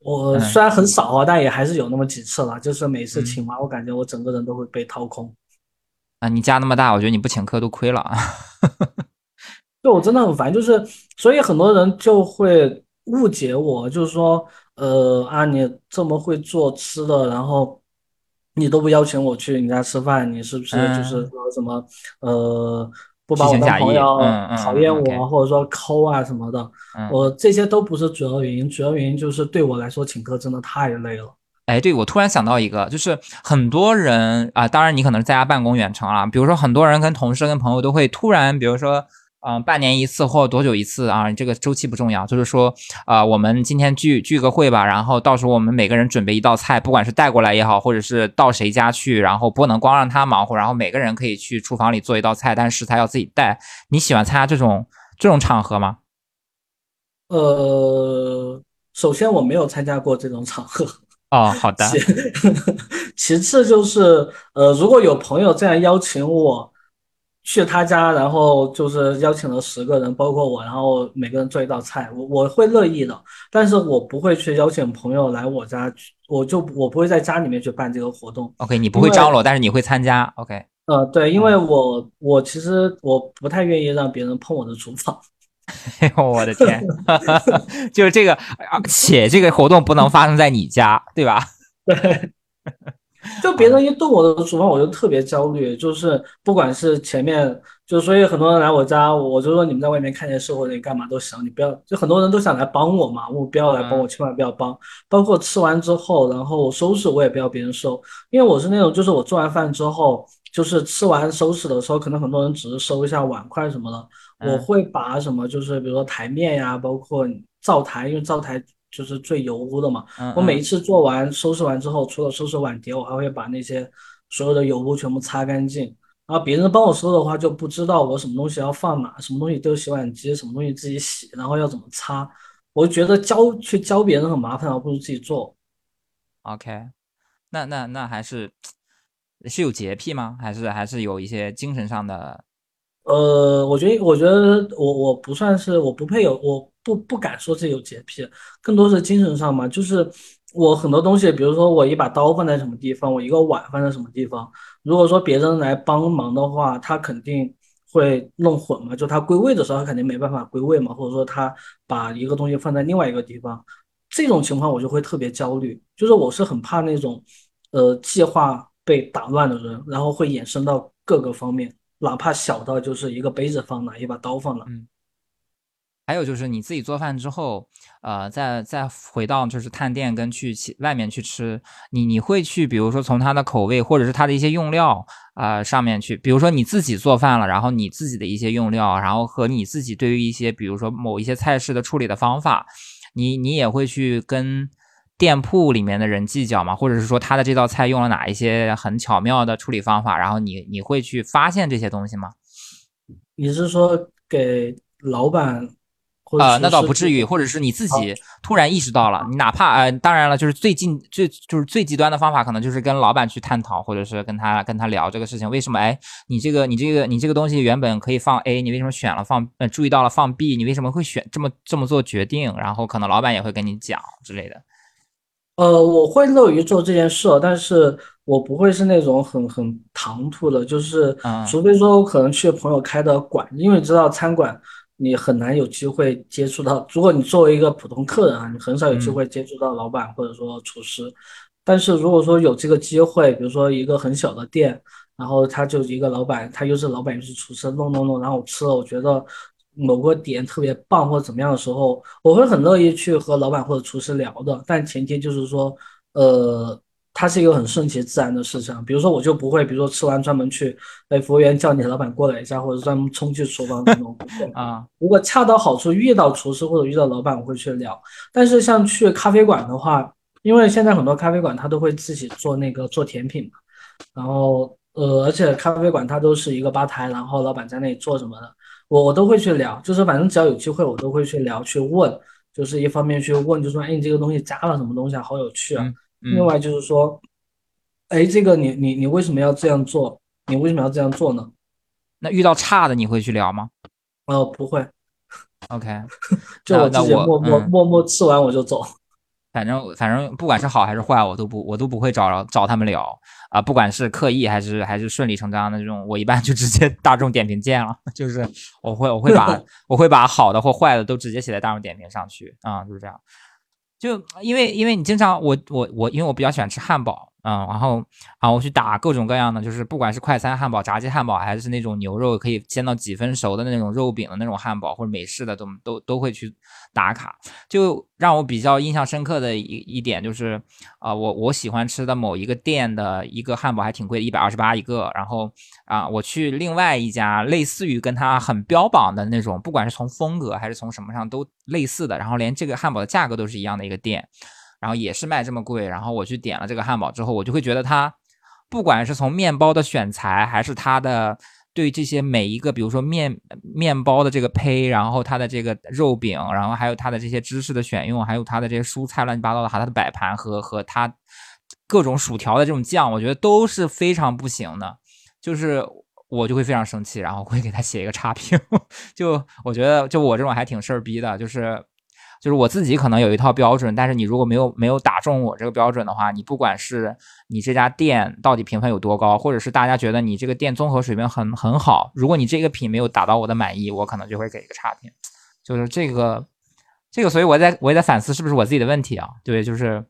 我虽然很少啊，但也还是有那么几次了。就是每次请完，我感觉我整个人都会被掏空。啊，你家那么大，我觉得你不请客都亏了啊。对，我真的很烦，就是所以很多人就会误解我，就是说，呃啊，你这么会做吃的，然后你都不邀请我去你家吃饭，你是不是就是说什么呃？不把我当朋友，讨厌我，或者说抠啊什么的，我这些都不是主要原因，主要原因就是对我来说请客真的太累了。哎，对我突然想到一个，就是很多人啊，当然你可能在家办公远程了，比如说很多人跟同事跟朋友都会突然，比如说。嗯，半年一次或多久一次啊？这个周期不重要，就是说，啊，我们今天聚聚个会吧，然后到时候我们每个人准备一道菜，不管是带过来也好，或者是到谁家去，然后不能光让他忙活，然后每个人可以去厨房里做一道菜，但是食材要自己带。你喜欢参加这种这种场合吗？呃，首先我没有参加过这种场合。哦，好的。其次就是，呃，如果有朋友这样邀请我。去他家，然后就是邀请了十个人，包括我，然后每个人做一道菜，我我会乐意的，但是我不会去邀请朋友来我家，我就我不会在家里面去办这个活动。OK，你不会张罗，但是你会参加。OK，呃，对，因为我我其实我不太愿意让别人碰我的厨房。我的天，就是这个，且这个活动不能发生在你家，对吧？对。就别人一动我的厨房，我就特别焦虑。就是不管是前面，就所以很多人来我家，我就说你们在外面看电视或者你干嘛都行，你不要。就很多人都想来帮我嘛，我不要来帮我，千万不要帮。包括吃完之后，然后收拾我也不要别人收，因为我是那种，就是我做完饭之后，就是吃完收拾的时候，可能很多人只是收一下碗筷什么的，我会把什么，就是比如说台面呀，包括灶台，因为灶台。就是最油污的嘛，我每一次做完收拾完之后，除了收拾碗碟，我还会把那些所有的油污全部擦干净。然后别人帮我收的话，就不知道我什么东西要放哪，什么东西丢洗碗机，什么东西自己洗，然后要怎么擦。我觉得教去教别人很麻烦，我不如自己做。OK，那那那还是是有洁癖吗？还是还是有一些精神上的？呃，我觉得，我觉得我我不算是，我不配有，我不不敢说自己有洁癖，更多是精神上嘛。就是我很多东西，比如说我一把刀放在什么地方，我一个碗放在什么地方，如果说别人来帮忙的话，他肯定会弄混嘛。就他归位的时候，他肯定没办法归位嘛，或者说他把一个东西放在另外一个地方，这种情况我就会特别焦虑。就是我是很怕那种，呃，计划被打乱的人，然后会衍生到各个方面。哪怕小到就是一个杯子放哪，一把刀放哪。还有就是你自己做饭之后，呃，再再回到就是探店跟去外面去吃，你你会去比如说从它的口味或者是它的一些用料啊上面去，比如说你自己做饭了，然后你自己的一些用料，然后和你自己对于一些比如说某一些菜式的处理的方法，你你也会去跟。店铺里面的人计较吗？或者是说他的这道菜用了哪一些很巧妙的处理方法？然后你你会去发现这些东西吗？你是说给老板？呃，那倒不至于，或者是你自己突然意识到了，你哪怕呃，当然了，就是最近最就是最极端的方法，可能就是跟老板去探讨，或者是跟他跟他聊这个事情，为什么？哎，你这个你这个你这个东西原本可以放 A，你为什么选了放？呃，注意到了放 B，你为什么会选这么这么做决定？然后可能老板也会跟你讲之类的。呃，我会乐于做这件事，但是我不会是那种很很唐突的，就是，除非说我可能去朋友开的馆，因为知道餐馆你很难有机会接触到，如果你作为一个普通客人啊，你很少有机会接触到老板或者说厨师，但是如果说有这个机会，比如说一个很小的店，然后他就一个老板，他又是老板又是厨师，弄弄弄，然后我吃了，我觉得。某个点特别棒或者怎么样的时候，我会很乐意去和老板或者厨师聊的，但前提就是说，呃，它是一个很顺其自然的事情。比如说，我就不会，比如说吃完专门去，哎，服务员叫你老板过来一下，或者专门冲去厨房那种。啊，如果恰到好处遇到厨师或者遇到老板，我会去聊。但是像去咖啡馆的话，因为现在很多咖啡馆他都会自己做那个做甜品嘛，然后呃，而且咖啡馆它都是一个吧台，然后老板在那里做什么的。我我都会去聊，就是反正只要有机会，我都会去聊去问，就是一方面去问，就说哎，你这个东西加了什么东西啊，好有趣啊。另外就是说，哎，这个你你你为什么要这样做？你为什么要这样做呢？那遇到差的你会去聊吗？呃，不会。OK，就我自己默默默默吃完我就走。反正反正不管是好还是坏，我都不我都不会找找他们聊啊，不管是刻意还是还是顺理成章的这种，我一般就直接大众点评见了，就是我会我会把 我会把好的或坏的都直接写在大众点评上去啊，就是这样。就因为因为你经常我我我因为我比较喜欢吃汉堡。嗯，然后，然后我去打各种各样的，就是不管是快餐汉堡、炸鸡汉堡，还是那种牛肉可以煎到几分熟的那种肉饼的那种汉堡，或者美式的，都都都会去打卡。就让我比较印象深刻的一一点就是，啊，我我喜欢吃的某一个店的一个汉堡还挺贵的，一百二十八一个。然后啊，我去另外一家类似于跟它很标榜的那种，不管是从风格还是从什么上都类似的，然后连这个汉堡的价格都是一样的一个店。然后也是卖这么贵，然后我去点了这个汉堡之后，我就会觉得它，不管是从面包的选材，还是它的对这些每一个，比如说面面包的这个胚，然后它的这个肉饼，然后还有它的这些芝士的选用，还有它的这些蔬菜乱七八糟的，还有它的摆盘和和它各种薯条的这种酱，我觉得都是非常不行的，就是我就会非常生气，然后会给他写一个差评，就我觉得就我这种还挺事儿逼的，就是。就是我自己可能有一套标准，但是你如果没有没有打中我这个标准的话，你不管是你这家店到底评分有多高，或者是大家觉得你这个店综合水平很很好，如果你这个品没有达到我的满意，我可能就会给一个差评。就是这个这个，所以我在我也在反思是不是我自己的问题啊？对，就是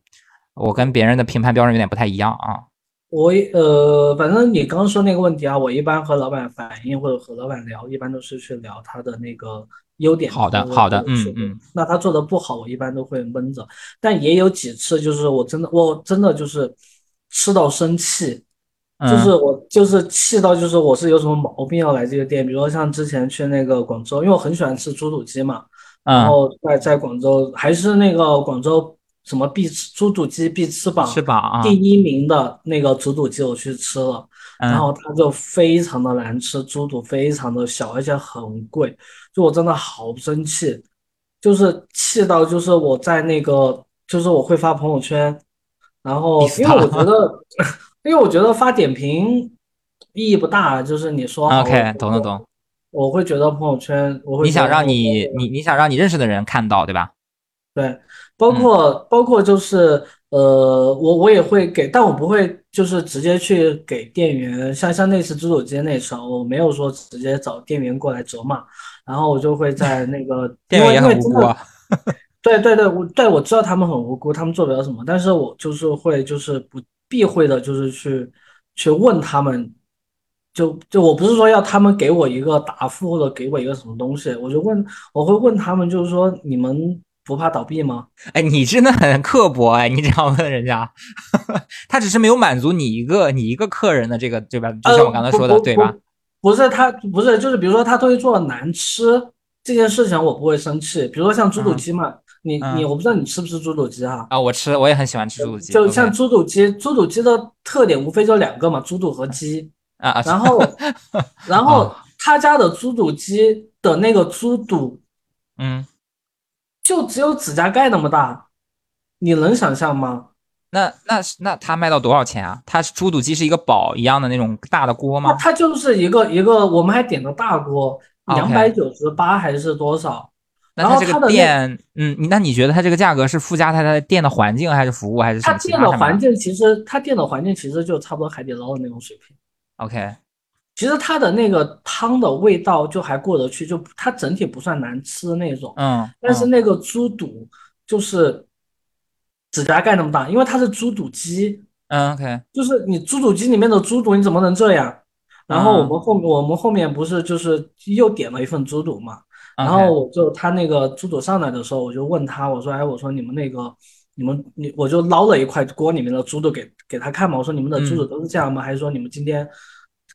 我跟别人的评判标准有点不太一样啊。我呃，反正你刚刚说那个问题啊，我一般和老板反映或者和老板聊，一般都是去聊他的那个。优点好的，好的，嗯嗯，那他做的不好，我一般都会闷着。但也有几次，就是我真的，我真的就是吃到生气，就是我就是气到，就是我是有什么毛病要来这个店。比如说像之前去那个广州，因为我很喜欢吃猪肚鸡嘛，然后在在广州还是那个广州什么必吃猪肚鸡必吃榜吃榜第一名的那个猪肚鸡，我去吃了。然后它就非常的难吃，猪肚非常的小，而且很贵，就我真的好生气。就是气到就是我在那个就是我会发朋友圈，然后因为我觉得，因为我觉得发点评意义不大，就是你说 OK，懂懂懂。我会觉得朋友圈，我会你想让你你你想让你认识的人看到，对吧？对，包括包括就是呃，我我也会给，但我不会就是直接去给店员，像像那次猪肚鸡那次，我没有说直接找店员过来责骂，然后我就会在那个 店员也很无辜啊，对对对，我对我知道他们很无辜，他们做不了什么，但是我就是会就是不避讳的，就是去去问他们。就就我不是说要他们给我一个答复或者给我一个什么东西，我就问我会问他们，就是说你们不怕倒闭吗？哎，你真的很刻薄哎，你这样问人家，他只是没有满足你一个你一个客人的这个对吧？就像我刚才说的对吧？不是他不是就是比如说他东西做的难吃这件事情我不会生气，比如说像猪肚鸡嘛，你你我不知道你吃不吃猪肚鸡哈？啊，我吃，我也很喜欢吃猪肚鸡。就像猪肚鸡，猪肚鸡的特点无非就两个嘛，猪肚和鸡。啊，然后，然后他家的猪肚鸡的那个猪肚，嗯，就只有指甲盖那么大，你能想象吗？那那那他卖到多少钱啊？他猪肚鸡是一个煲一样的那种大的锅吗？它就是一个一个，我们还点的大锅，两百九十八还是多少？然后这个店，嗯，那你觉得它这个价格是附加它的店的环境还是服务还是什么？它店的环境其实，它店的环境其实就差不多海底捞的那种水平。OK，其实它的那个汤的味道就还过得去，就它整体不算难吃那种。嗯，但是那个猪肚就是指甲盖那么大，因为它是猪肚鸡。嗯，OK，就是你猪肚鸡里面的猪肚你怎么能这样？然后我们后我们后面不是就是又点了一份猪肚嘛？然后我就他那个猪肚上来的时候，我就问他，我说哎，我说你们那个你们你我就捞了一块锅里面的猪肚给给他看嘛，我说你们的猪肚都是这样吗？还是说你们今天？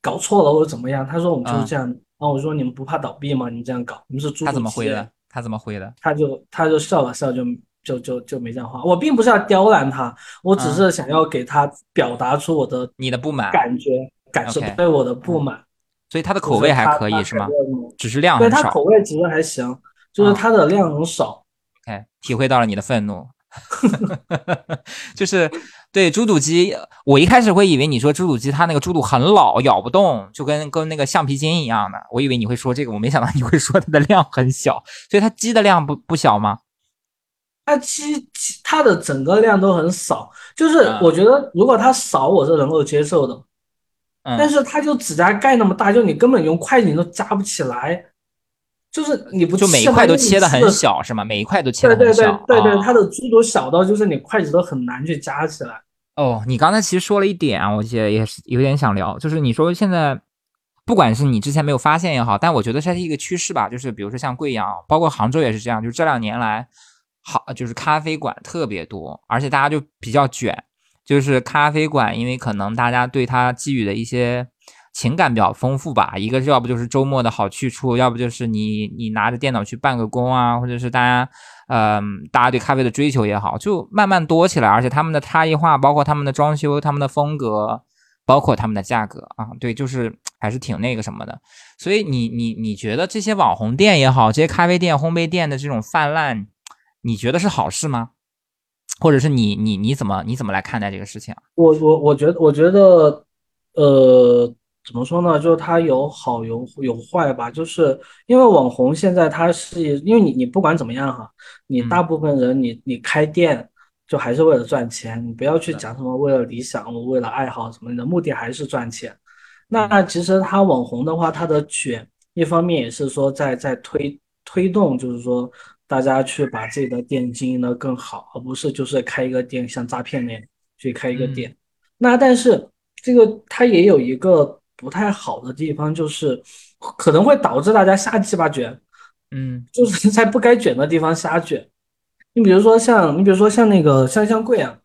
搞错了或者怎么样？他说我们就是这样。然后我说你们不怕倒闭吗？你们这样搞，你们是猪。他怎么回的？他怎么回的？他就他就笑了笑，就就就就没讲话。我并不是要刁难他，我只是想要给他表达出我的你的不满感觉感受对我的不满。所以他的口味还可以是吗？只是量很少。对他口味其实还行，就是他的量很少。OK，体会到了你的愤怒。就是对猪肚鸡，我一开始会以为你说猪肚鸡它那个猪肚很老，咬不动，就跟跟那个橡皮筋一样的。我以为你会说这个，我没想到你会说它的量很小，所以它鸡的量不不小吗？它其它的整个量都很少，就是我觉得如果它少，我是能够接受的。但是它就指甲盖那么大，就你根本用筷子你都夹不起来。就是你不就每一块都切的很小是吗？每一块都切的很小。对对对对对，它的猪肚小到就是你筷子都很难去夹起来。哦，你刚才其实说了一点啊，我也也是有点想聊，就是你说现在不管是你之前没有发现也好，但我觉得它是一个趋势吧。就是比如说像贵阳，包括杭州也是这样，就是这两年来好就是咖啡馆特别多，而且大家就比较卷，就是咖啡馆，因为可能大家对它寄予的一些。情感比较丰富吧，一个是要不就是周末的好去处，要不就是你你拿着电脑去办个工啊，或者是大家，嗯，大家对咖啡的追求也好，就慢慢多起来，而且他们的差异化，包括他们的装修、他们的风格，包括他们的价格啊，对，就是还是挺那个什么的。所以你你你觉得这些网红店也好，这些咖啡店、烘焙店的这种泛滥，你觉得是好事吗？或者是你你你怎么你怎么来看待这个事情？我我我觉得我觉得，呃。怎么说呢？就是它有好有有坏吧。就是因为网红现在它是因为你你不管怎么样哈，你大部分人你你开店就还是为了赚钱，你不要去讲什么为了理想，我为了爱好什么的，目的还是赚钱。那其实它网红的话，它的卷一方面也是说在在推推动，就是说大家去把自己的店经营的更好，而不是就是开一个店像诈骗那样去开一个店。那但是这个它也有一个。不太好的地方就是可能会导致大家瞎鸡巴卷，嗯，就是在不该卷的地方瞎卷。你比如说像你比如说像那个像像贵阳，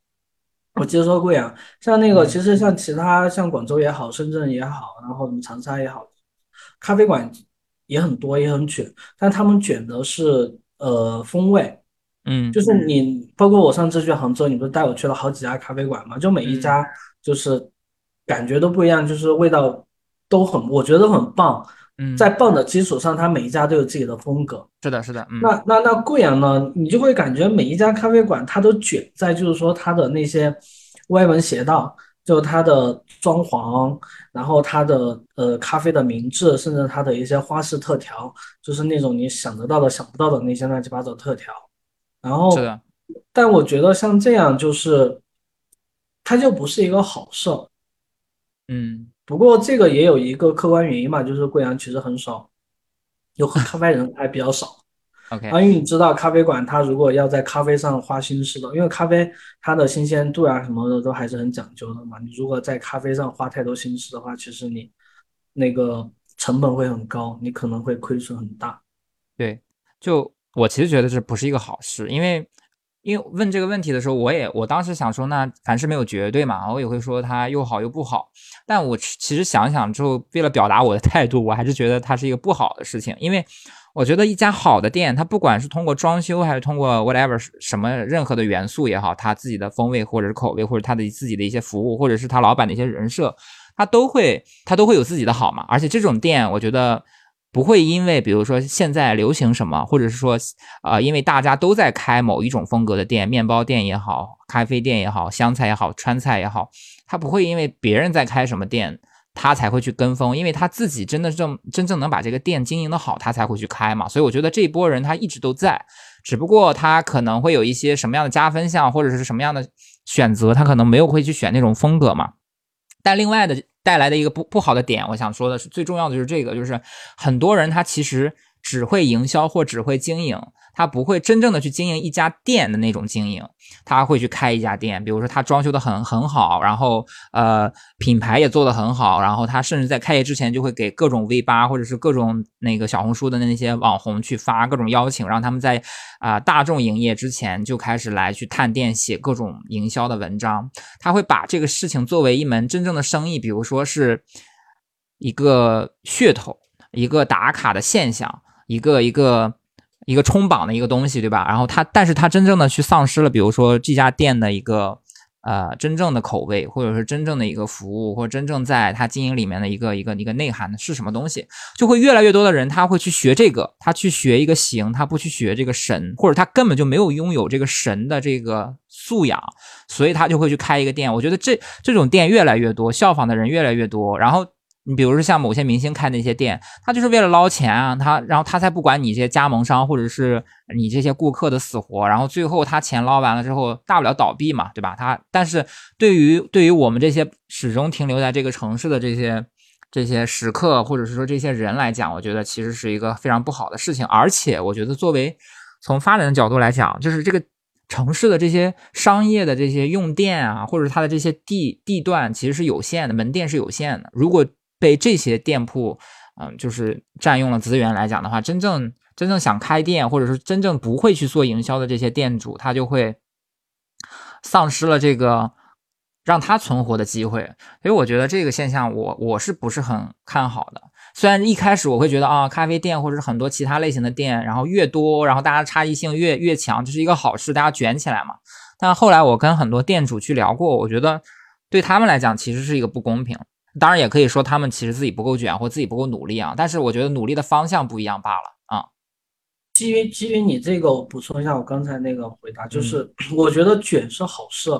我接着说贵阳，像那个其实像其他像广州也好，深圳也好，然后什么长沙也好，咖啡馆也很多也很卷，但他们卷的是呃风味，嗯，就是你包括我上次去杭州，你不是带我去了好几家咖啡馆嘛？就每一家就是。感觉都不一样，就是味道都很，我觉得都很棒。嗯，在棒的基础上，它每一家都有自己的风格。是的，是的，嗯，那那那贵阳呢，你就会感觉每一家咖啡馆它都卷在，就是说它的那些歪门邪道，就它的装潢，然后它的呃咖啡的名字，甚至它的一些花式特调，就是那种你想得到的、想不到的那些乱七八糟特调。然后，但我觉得像这样就是，它就不是一个好事。嗯，不过这个也有一个客观原因嘛，就是贵阳其实很少有喝咖啡人还比较少。OK，啊，因为你知道咖啡馆它如果要在咖啡上花心思的，因为咖啡它的新鲜度啊什么的都还是很讲究的嘛。你如果在咖啡上花太多心思的话，其实你那个成本会很高，你可能会亏损很大。对，就我其实觉得这不是一个好事，因为。因为问这个问题的时候，我也我当时想说，那凡事没有绝对嘛，我也会说它又好又不好。但我其实想想之后，为了表达我的态度，我还是觉得它是一个不好的事情。因为我觉得一家好的店，它不管是通过装修，还是通过 whatever 什么任何的元素也好，它自己的风味或者是口味，或者它的自己的一些服务，或者是他老板的一些人设，它都会它都会有自己的好嘛。而且这种店，我觉得。不会因为，比如说现在流行什么，或者是说，呃，因为大家都在开某一种风格的店，面包店也好，咖啡店也好，湘菜也好，川菜也好，他不会因为别人在开什么店，他才会去跟风，因为他自己真的正真正能把这个店经营的好，他才会去开嘛。所以我觉得这一波人他一直都在，只不过他可能会有一些什么样的加分项，或者是什么样的选择，他可能没有会去选那种风格嘛。但另外的。带来的一个不不好的点，我想说的是，最重要的就是这个，就是很多人他其实只会营销或只会经营。他不会真正的去经营一家店的那种经营，他会去开一家店，比如说他装修的很很好，然后呃品牌也做的很好，然后他甚至在开业之前就会给各种 V 八或者是各种那个小红书的那些网红去发各种邀请，让他们在啊大众营业之前就开始来去探店写各种营销的文章，他会把这个事情作为一门真正的生意，比如说是一个噱头，一个打卡的现象，一个一个。一个冲榜的一个东西，对吧？然后它，但是它真正的去丧失了，比如说这家店的一个呃真正的口味，或者是真正的一个服务，或者真正在它经营里面的一个一个一个内涵是什么东西，就会越来越多的人他会去学这个，他去学一个形，他不去学这个神，或者他根本就没有拥有这个神的这个素养，所以他就会去开一个店。我觉得这这种店越来越多，效仿的人越来越多，然后。你比如说像某些明星开那些店，他就是为了捞钱啊，他然后他才不管你这些加盟商或者是你这些顾客的死活，然后最后他钱捞完了之后，大不了倒闭嘛，对吧？他但是对于对于我们这些始终停留在这个城市的这些这些食客或者是说这些人来讲，我觉得其实是一个非常不好的事情。而且我觉得作为从发展的角度来讲，就是这个城市的这些商业的这些用电啊，或者它的这些地地段其实是有限的，门店是有限的，如果被这些店铺，嗯，就是占用了资源来讲的话，真正真正想开店，或者是真正不会去做营销的这些店主，他就会丧失了这个让他存活的机会。所以我觉得这个现象，我我是不是很看好的？虽然一开始我会觉得啊，咖啡店或者是很多其他类型的店，然后越多，然后大家差异性越越强，这是一个好事，大家卷起来嘛。但后来我跟很多店主去聊过，我觉得对他们来讲，其实是一个不公平。当然也可以说他们其实自己不够卷或自己不够努力啊，但是我觉得努力的方向不一样罢了啊。基于基于你这个，我补充一下我刚才那个回答，就是我觉得卷是好事，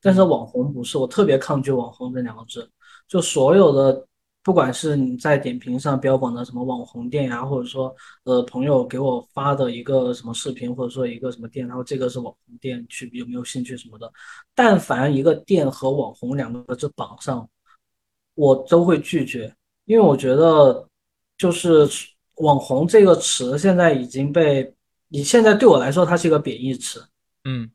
但是网红不是，我特别抗拒网红这两个字。就所有的，不管是你在点评上标榜的什么网红店呀，或者说呃朋友给我发的一个什么视频，或者说一个什么店，然后这个是网红店，去有没有兴趣什么的，但凡一个店和网红两个字绑上。我都会拒绝，因为我觉得就是网红这个词现在已经被你现在对我来说，它是一个贬义词。嗯，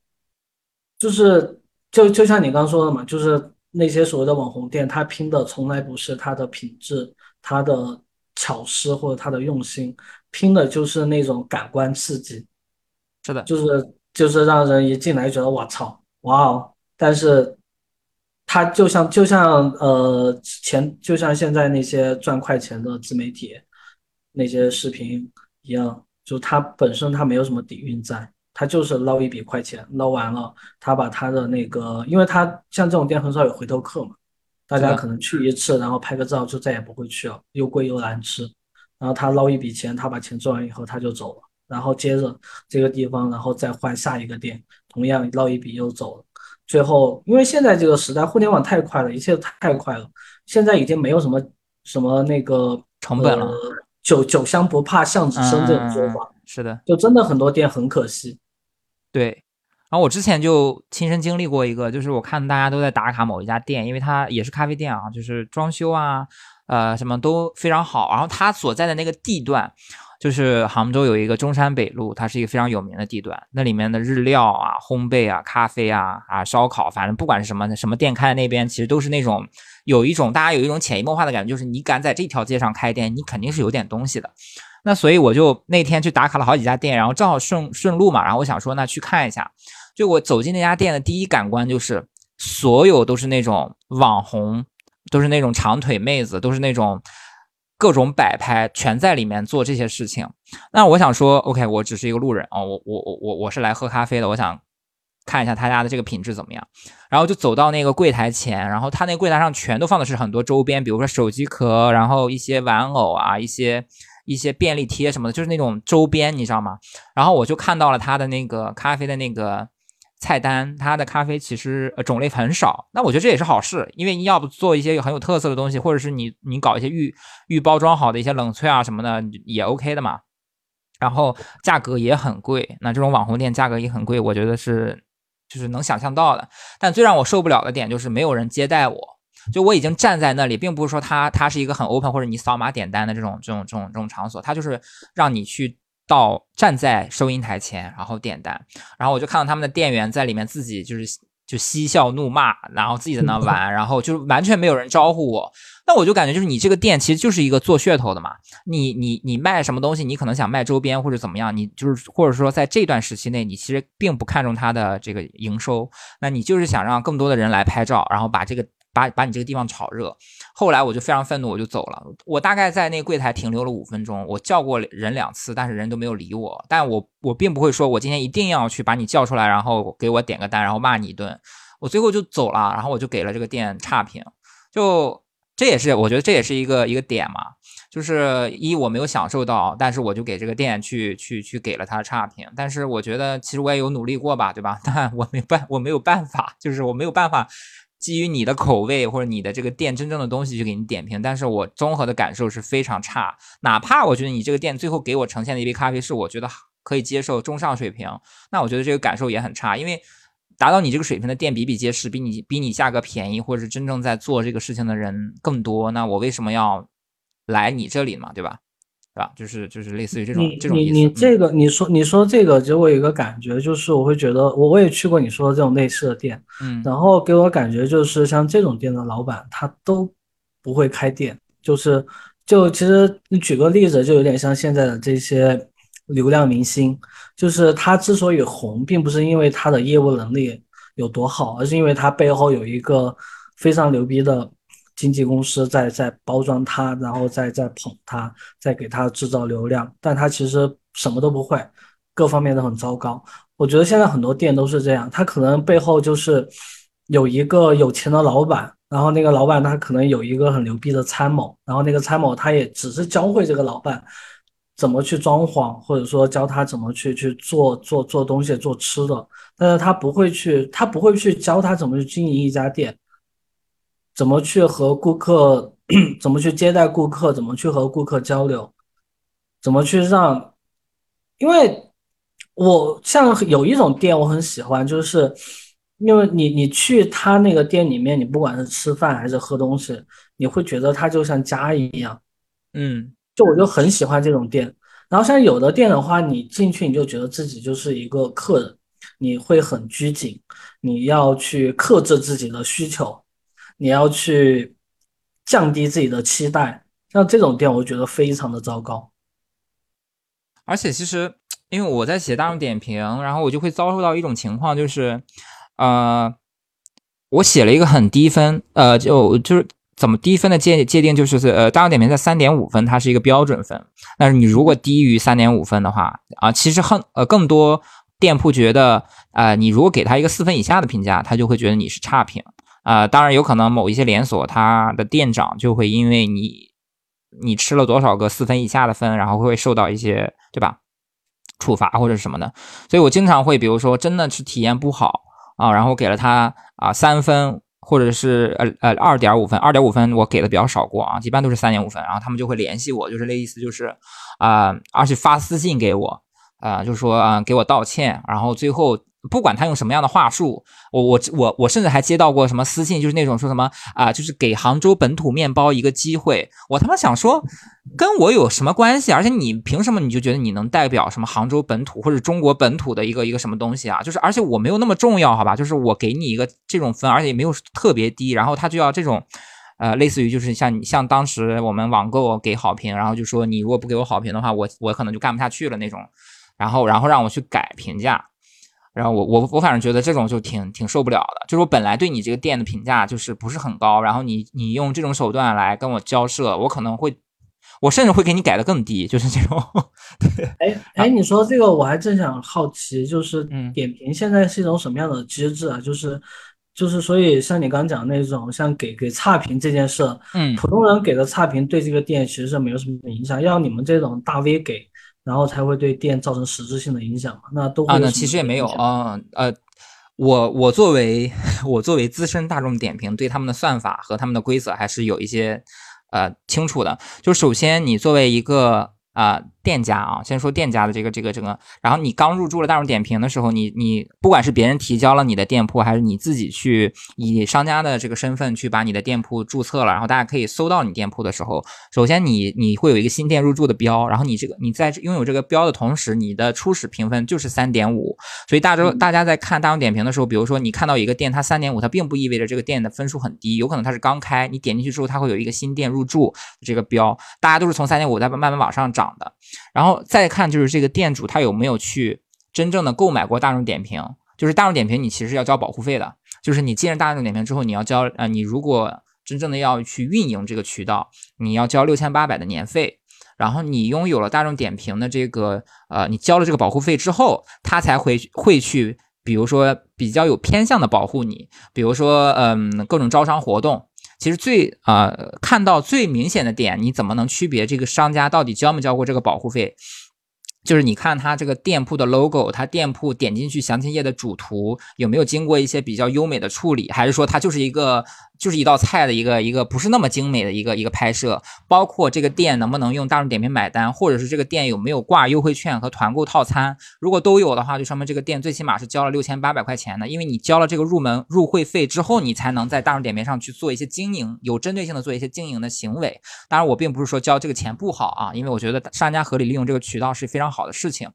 就是就就像你刚刚说的嘛，就是那些所谓的网红店，它拼的从来不是它的品质、它的巧思或者它的用心，拼的就是那种感官刺激。是的，就是就是让人一进来觉得我操，哇哦！但是。它就像就像呃前就像现在那些赚快钱的自媒体那些视频一样，就它本身它没有什么底蕴在，它就是捞一笔快钱，捞完了他把他的那个，因为他像这种店很少有回头客嘛，大家可能去一次然后拍个照就再也不会去了，又贵又难吃，然后他捞一笔钱，他把钱赚完以后他就走了，然后接着这个地方，然后再换下一个店，同样捞一笔又走了。最后，因为现在这个时代互联网太快了，一切太快了，现在已经没有什么什么那个成本了，酒酒香不怕巷子深这种说法。是的，就真的很多店很可惜。对，然后我之前就亲身经历过一个，就是我看大家都在打卡某一家店，因为它也是咖啡店啊，就是装修啊，呃，什么都非常好。然后它所在的那个地段，就是杭州有一个中山北路，它是一个非常有名的地段。那里面的日料啊、烘焙啊、咖啡啊、啊烧烤，反正不管是什么什么店开在那边，其实都是那种有一种大家有一种潜移默化的感觉，就是你敢在这条街上开店，你肯定是有点东西的。那所以我就那天去打卡了好几家店，然后正好顺顺路嘛，然后我想说那去看一下。就我走进那家店的第一感官就是，所有都是那种网红，都是那种长腿妹子，都是那种各种摆拍，全在里面做这些事情。那我想说，OK，我只是一个路人啊，我我我我我是来喝咖啡的，我想看一下他家的这个品质怎么样。然后就走到那个柜台前，然后他那柜台上全都放的是很多周边，比如说手机壳，然后一些玩偶啊，一些。一些便利贴什么的，就是那种周边，你知道吗？然后我就看到了他的那个咖啡的那个菜单，它的咖啡其实种类很少。那我觉得这也是好事，因为你要不做一些很有特色的东西，或者是你你搞一些预预包装好的一些冷萃啊什么的也 OK 的嘛。然后价格也很贵，那这种网红店价格也很贵，我觉得是就是能想象到的。但最让我受不了的点就是没有人接待我。就我已经站在那里，并不是说它它是一个很 open 或者你扫码点单的这种这种这种这种场所，它就是让你去到站在收银台前，然后点单，然后我就看到他们的店员在里面自己就是就嬉笑怒骂，然后自己在那玩，然后就完全没有人招呼我，那我就感觉就是你这个店其实就是一个做噱头的嘛，你你你卖什么东西，你可能想卖周边或者怎么样，你就是或者说在这段时期内，你其实并不看重它的这个营收，那你就是想让更多的人来拍照，然后把这个。把把你这个地方炒热，后来我就非常愤怒，我就走了。我大概在那个柜台停留了五分钟，我叫过人两次，但是人都没有理我。但我我并不会说，我今天一定要去把你叫出来，然后给我点个单，然后骂你一顿。我最后就走了，然后我就给了这个店差评。就这也是我觉得这也是一个一个点嘛，就是一我没有享受到，但是我就给这个店去去去给了他差评。但是我觉得其实我也有努力过吧，对吧？但我没办我没有办法，就是我没有办法。基于你的口味或者你的这个店真正的东西去给你点评，但是我综合的感受是非常差。哪怕我觉得你这个店最后给我呈现的一杯咖啡是我觉得可以接受中上水平，那我觉得这个感受也很差。因为达到你这个水平的店比比皆是，比你比你价格便宜或者是真正在做这个事情的人更多，那我为什么要来你这里嘛？对吧？是吧？就是就是类似于这种这种意思。你你这个你说你说这个，给我有一个感觉，就是我会觉得我我也去过你说的这种类似的店，嗯，然后给我感觉就是像这种店的老板他都不会开店，就是就其实你举个例子，就有点像现在的这些流量明星，就是他之所以红，并不是因为他的业务能力有多好，而是因为他背后有一个非常牛逼的。经纪公司在在包装他，然后再再捧他，再给他制造流量，但他其实什么都不会，各方面都很糟糕。我觉得现在很多店都是这样，他可能背后就是有一个有钱的老板，然后那个老板他可能有一个很牛逼的参谋，然后那个参谋他也只是教会这个老板怎么去装潢，或者说教他怎么去去做做做东西做吃的，但是他不会去，他不会去教他怎么去经营一家店。怎么去和顾客，怎么去接待顾客，怎么去和顾客交流，怎么去让，因为我像有一种店我很喜欢，就是因为你你去他那个店里面，你不管是吃饭还是喝东西，你会觉得他就像家一样，嗯，就我就很喜欢这种店。然后像有的店的话，你进去你就觉得自己就是一个客人，你会很拘谨，你要去克制自己的需求。你要去降低自己的期待，像这种店，我觉得非常的糟糕。而且其实，因为我在写大众点评，然后我就会遭受到一种情况，就是，呃，我写了一个很低分，呃，就就是怎么低分的界界定，就是呃，大众点评在三点五分，它是一个标准分。但是你如果低于三点五分的话，啊，其实很呃更多店铺觉得，呃，你如果给他一个四分以下的评价，他就会觉得你是差评。啊，当然有可能某一些连锁，它的店长就会因为你你吃了多少个四分以下的分，然后会受到一些对吧处罚或者什么的。所以我经常会，比如说真的是体验不好啊，然后给了他啊三分。或者是呃呃二点五分，二点五分我给的比较少过啊，一般都是三点五分。然后他们就会联系我，就是那意思就是啊，而且发私信给我啊，就说啊给我道歉，然后最后。不管他用什么样的话术，我我我我甚至还接到过什么私信，就是那种说什么啊，就是给杭州本土面包一个机会。我他妈想说，跟我有什么关系？而且你凭什么你就觉得你能代表什么杭州本土或者中国本土的一个一个什么东西啊？就是而且我没有那么重要，好吧？就是我给你一个这种分，而且也没有特别低，然后他就要这种，呃，类似于就是像你像当时我们网购给好评，然后就说你如果不给我好评的话，我我可能就干不下去了那种，然后然后让我去改评价。然后我我我反正觉得这种就挺挺受不了的，就是我本来对你这个店的评价就是不是很高，然后你你用这种手段来跟我交涉，我可能会，我甚至会给你改的更低，就是这种。对，哎哎，你说这个我还正想好奇，就是点评现在是一种什么样的机制啊？就是就是所以像你刚讲那种像给给差评这件事，嗯，普通人给的差评对这个店其实是没有什么影响，要你们这种大 V 给。然后才会对店造成实质性的影响嘛？那都啊，那其实也没有啊。呃，我我作为 我作为资深大众点评，对他们的算法和他们的规则还是有一些呃清楚的。就首先，你作为一个啊。店家啊，先说店家的这个这个这个，然后你刚入驻了大众点评的时候，你你不管是别人提交了你的店铺，还是你自己去以商家的这个身份去把你的店铺注册了，然后大家可以搜到你店铺的时候，首先你你会有一个新店入驻的标，然后你这个你在拥有这个标的同时，你的初始评分就是三点五，所以大周大家在看大众点评的时候，比如说你看到一个店它三点五，它并不意味着这个店的分数很低，有可能它是刚开，你点进去之后它会有一个新店入驻这个标，大家都是从三点五再慢慢往上涨的。然后再看就是这个店主他有没有去真正的购买过大众点评，就是大众点评你其实要交保护费的，就是你进了大众点评之后你要交呃你如果真正的要去运营这个渠道，你要交六千八百的年费，然后你拥有了大众点评的这个呃你交了这个保护费之后，他才会会去比如说比较有偏向的保护你，比如说嗯各种招商活动。其实最啊，看到最明显的点，你怎么能区别这个商家到底交没交过这个保护费？就是你看他这个店铺的 logo，他店铺点进去详情页的主图有没有经过一些比较优美的处理，还是说它就是一个就是一道菜的一个一个不是那么精美的一个一个拍摄？包括这个店能不能用大众点评买单，或者是这个店有没有挂优惠券和团购套餐？如果都有的话，就说明这个店最起码是交了六千八百块钱的，因为你交了这个入门入会费之后，你才能在大众点评上去做一些经营，有针对性的做一些经营的行为。当然，我并不是说交这个钱不好啊，因为我觉得商家合理利用这个渠道是非常。好的事情，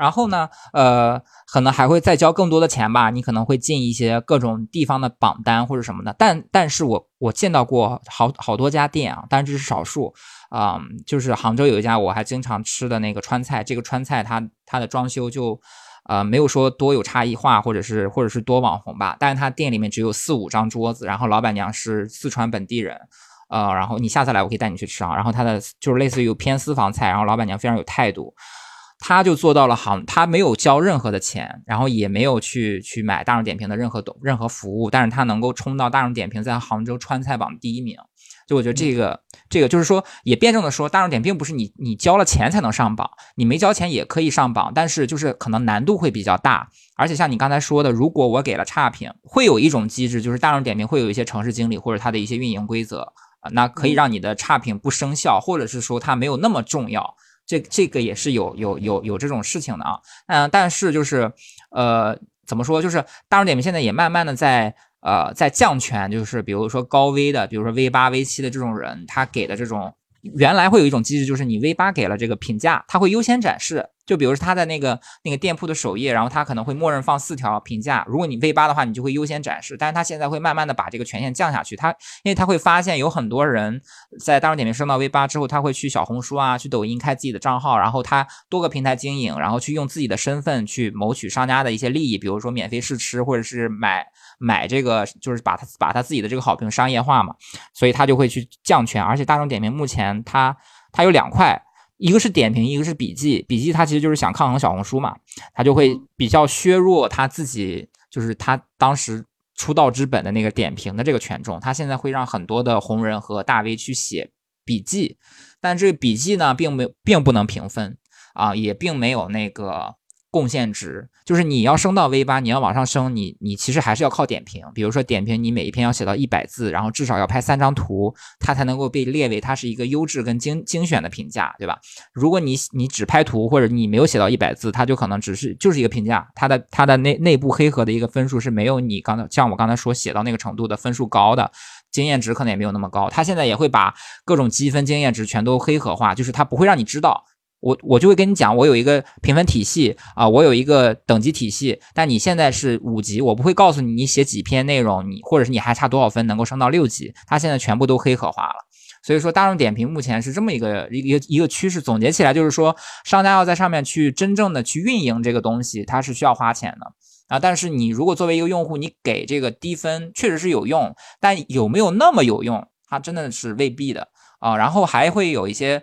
然后呢，呃，可能还会再交更多的钱吧。你可能会进一些各种地方的榜单或者什么的。但，但是我我见到过好好多家店啊，当然这是少数啊。就是杭州有一家我还经常吃的那个川菜，这个川菜它它的装修就呃没有说多有差异化，或者是或者是多网红吧。但是它店里面只有四五张桌子，然后老板娘是四川本地人，呃，然后你下次来我可以带你去吃啊。然后它的就是类似于偏私房菜，然后老板娘非常有态度。他就做到了好，他没有交任何的钱，然后也没有去去买大众点评的任何东任何服务，但是他能够冲到大众点评在杭州川菜榜第一名，就我觉得这个这个就是说也辩证的说，大众点评不是你你交了钱才能上榜，你没交钱也可以上榜，但是就是可能难度会比较大，而且像你刚才说的，如果我给了差评，会有一种机制，就是大众点评会有一些城市经理或者他的一些运营规则啊，那可以让你的差评不生效，或者是说它没有那么重要。这这个也是有有有有这种事情的啊，嗯，但是就是，呃，怎么说？就是大众点评现在也慢慢的在呃在降权，就是比如说高危的，比如说 V 八 V 七的这种人，他给的这种。原来会有一种机制，就是你 V 八给了这个评价，它会优先展示。就比如说他在那个那个店铺的首页，然后他可能会默认放四条评价。如果你 V 八的话，你就会优先展示。但是他现在会慢慢的把这个权限降下去。他因为他会发现有很多人在大众点评升到 V 八之后，他会去小红书啊、去抖音开自己的账号，然后他多个平台经营，然后去用自己的身份去谋取商家的一些利益，比如说免费试吃或者是买。买这个就是把他把他自己的这个好评商业化嘛，所以他就会去降权。而且大众点评目前它它有两块，一个是点评，一个是笔记。笔记它其实就是想抗衡小红书嘛，它就会比较削弱他自己就是他当时出道之本的那个点评的这个权重。他现在会让很多的红人和大 V 去写。笔记，但这个笔记呢，并没并不能评分啊，也并没有那个。贡献值就是你要升到 V 八，你要往上升，你你其实还是要靠点评。比如说点评，你每一篇要写到一百字，然后至少要拍三张图，它才能够被列为它是一个优质跟精精选的评价，对吧？如果你你只拍图，或者你没有写到一百字，它就可能只是就是一个评价，它的它的内内部黑盒的一个分数是没有你刚才像我刚才说写到那个程度的分数高的，经验值可能也没有那么高。它现在也会把各种积分、经验值全都黑盒化，就是它不会让你知道。我我就会跟你讲，我有一个评分体系啊，我有一个等级体系。但你现在是五级，我不会告诉你你写几篇内容，你或者是你还差多少分能够升到六级。它现在全部都黑盒化了。所以说，大众点评目前是这么一个一个一个趋势。总结起来就是说，商家要在上面去真正的去运营这个东西，它是需要花钱的啊。但是你如果作为一个用户，你给这个低分确实是有用，但有没有那么有用，它真的是未必的啊。然后还会有一些。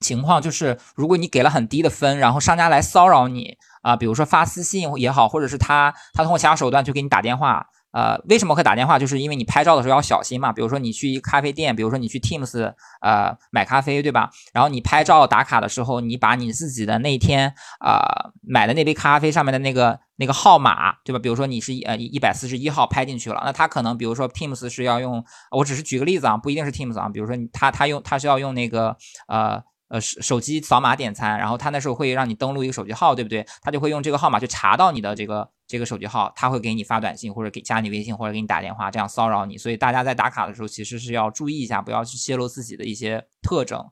情况就是，如果你给了很低的分，然后商家来骚扰你啊，比如说发私信也好，或者是他他通过其他手段去给你打电话，呃，为什么会打电话？就是因为你拍照的时候要小心嘛。比如说你去一咖啡店，比如说你去 Teams 呃买咖啡，对吧？然后你拍照打卡的时候，你把你自己的那天啊买的那杯咖啡上面的那个那个号码，对吧？比如说你是呃一百四十一号拍进去了，那他可能比如说 Teams 是要用，我只是举个例子啊，不一定是 Teams 啊，比如说他他用他是要用那个呃。呃，手手机扫码点餐，然后他那时候会让你登录一个手机号，对不对？他就会用这个号码去查到你的这个。这个手机号他会给你发短信，或者给加你微信，或者给你打电话，这样骚扰你。所以大家在打卡的时候，其实是要注意一下，不要去泄露自己的一些特征。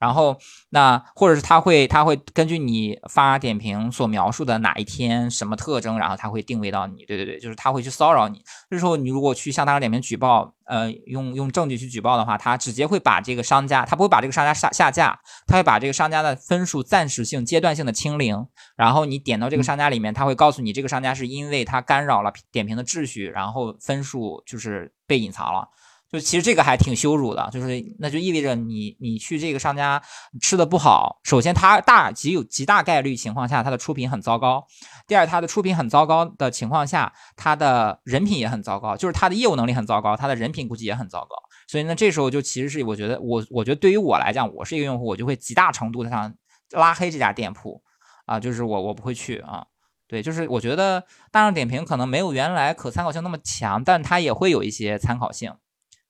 然后，那或者是他会他会根据你发点评所描述的哪一天什么特征，然后他会定位到你。对对对，就是他会去骚扰你。这时候你如果去向大众点评举报，呃，用用证据去举报的话，他直接会把这个商家，他不会把这个商家下下架，他会把这个商家的分数暂时性、阶段性的清零。然后你点到这个商家里面，他会告诉你这个商家是。因为他干扰了点评的秩序，然后分数就是被隐藏了。就其实这个还挺羞辱的，就是那就意味着你你去这个商家吃的不好。首先，它大极有极大概率情况下，它的出品很糟糕；第二，它的出品很糟糕的情况下，它的人品也很糟糕，就是它的业务能力很糟糕，它的人品估计也很糟糕。所以呢，这时候就其实是我觉得我我觉得对于我来讲，我是一个用户，我就会极大程度的上拉黑这家店铺啊，就是我我不会去啊。对，就是我觉得大众点评可能没有原来可参考性那么强，但它也会有一些参考性。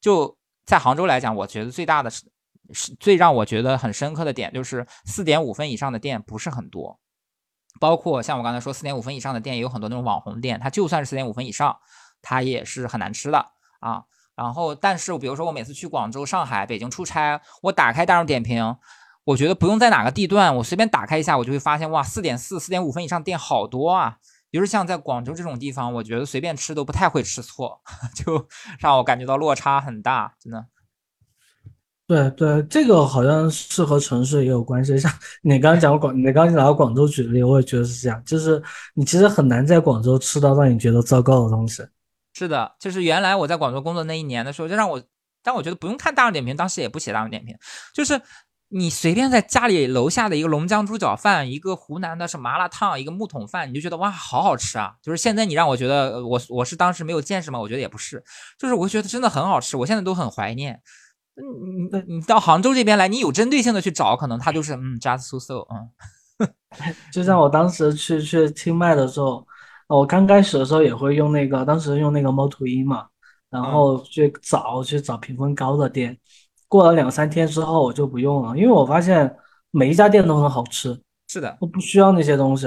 就在杭州来讲，我觉得最大的是是最让我觉得很深刻的点，就是四点五分以上的店不是很多。包括像我刚才说，四点五分以上的店也有很多那种网红店，它就算是四点五分以上，它也是很难吃的啊。然后，但是比如说我每次去广州、上海、北京出差，我打开大众点评。我觉得不用在哪个地段，我随便打开一下，我就会发现，哇，四点四、四点五分以上店好多啊！比如像在广州这种地方，我觉得随便吃都不太会吃错，就让我感觉到落差很大，真的。对对，这个好像是和城市也有关系。像你刚刚讲广，你刚刚拿广州举例，我也觉得是这样，就是你其实很难在广州吃到让你觉得糟糕的东西。是的，就是原来我在广州工作那一年的时候，就让我，但我觉得不用看大众点评，当时也不写大众点评，就是。你随便在家里楼下的一个龙江猪脚饭，一个湖南的是麻辣烫，一个木桶饭，你就觉得哇，好好吃啊！就是现在你让我觉得，我我是当时没有见识吗？我觉得也不是，就是我觉得真的很好吃，我现在都很怀念。你你你到杭州这边来，你有针对性的去找，可能它就是嗯，just so so，嗯。就像我当时去去清迈的时候，我刚开始的时候也会用那个，当时用那个猫头鹰嘛，然后去找去找评分高的店。过了两三天之后，我就不用了，因为我发现每一家店都很好吃。是的，我不需要那些东西，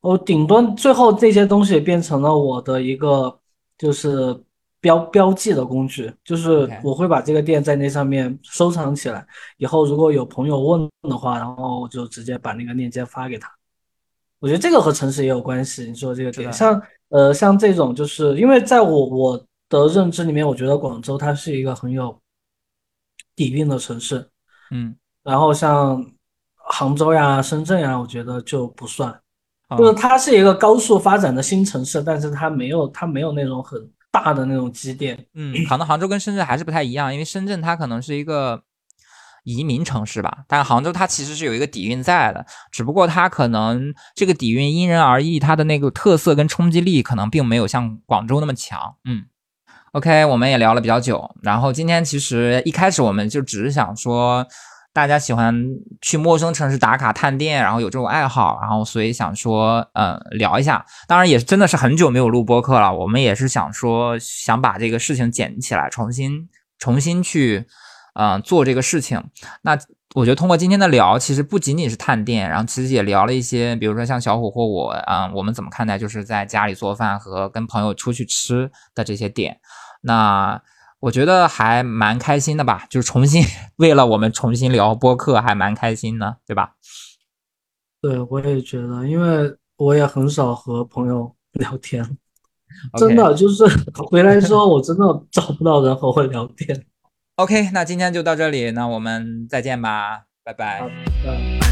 我顶多最后这些东西变成了我的一个就是标标记的工具，就是我会把这个店在那上面收藏起来，以后如果有朋友问的话，然后我就直接把那个链接发给他。我觉得这个和城市也有关系。你说这个点，像呃像这种，就是因为在我我的认知里面，我觉得广州它是一个很有。底蕴的城市，嗯，然后像杭州呀、深圳呀，我觉得就不算，就是它是一个高速发展的新城市，但是它没有它没有那种很大的那种积淀，嗯，可能杭州跟深圳还是不太一样，因为深圳它可能是一个移民城市吧，但杭州它其实是有一个底蕴在的，只不过它可能这个底蕴因人而异，它的那个特色跟冲击力可能并没有像广州那么强，嗯。OK，我们也聊了比较久，然后今天其实一开始我们就只是想说，大家喜欢去陌生城市打卡探店，然后有这种爱好，然后所以想说，呃，聊一下。当然也真的是很久没有录播客了，我们也是想说，想把这个事情捡起来，重新重新去，嗯，做这个事情。那我觉得通过今天的聊，其实不仅仅是探店，然后其实也聊了一些，比如说像小虎或我，嗯，我们怎么看待就是在家里做饭和跟朋友出去吃的这些点。那我觉得还蛮开心的吧，就是重新 为了我们重新聊播客，还蛮开心的，对吧？对，我也觉得，因为我也很少和朋友 聊天，真的就是回来之后，我真的找不到人和我聊天。OK，那今天就到这里，那我们再见吧，拜拜。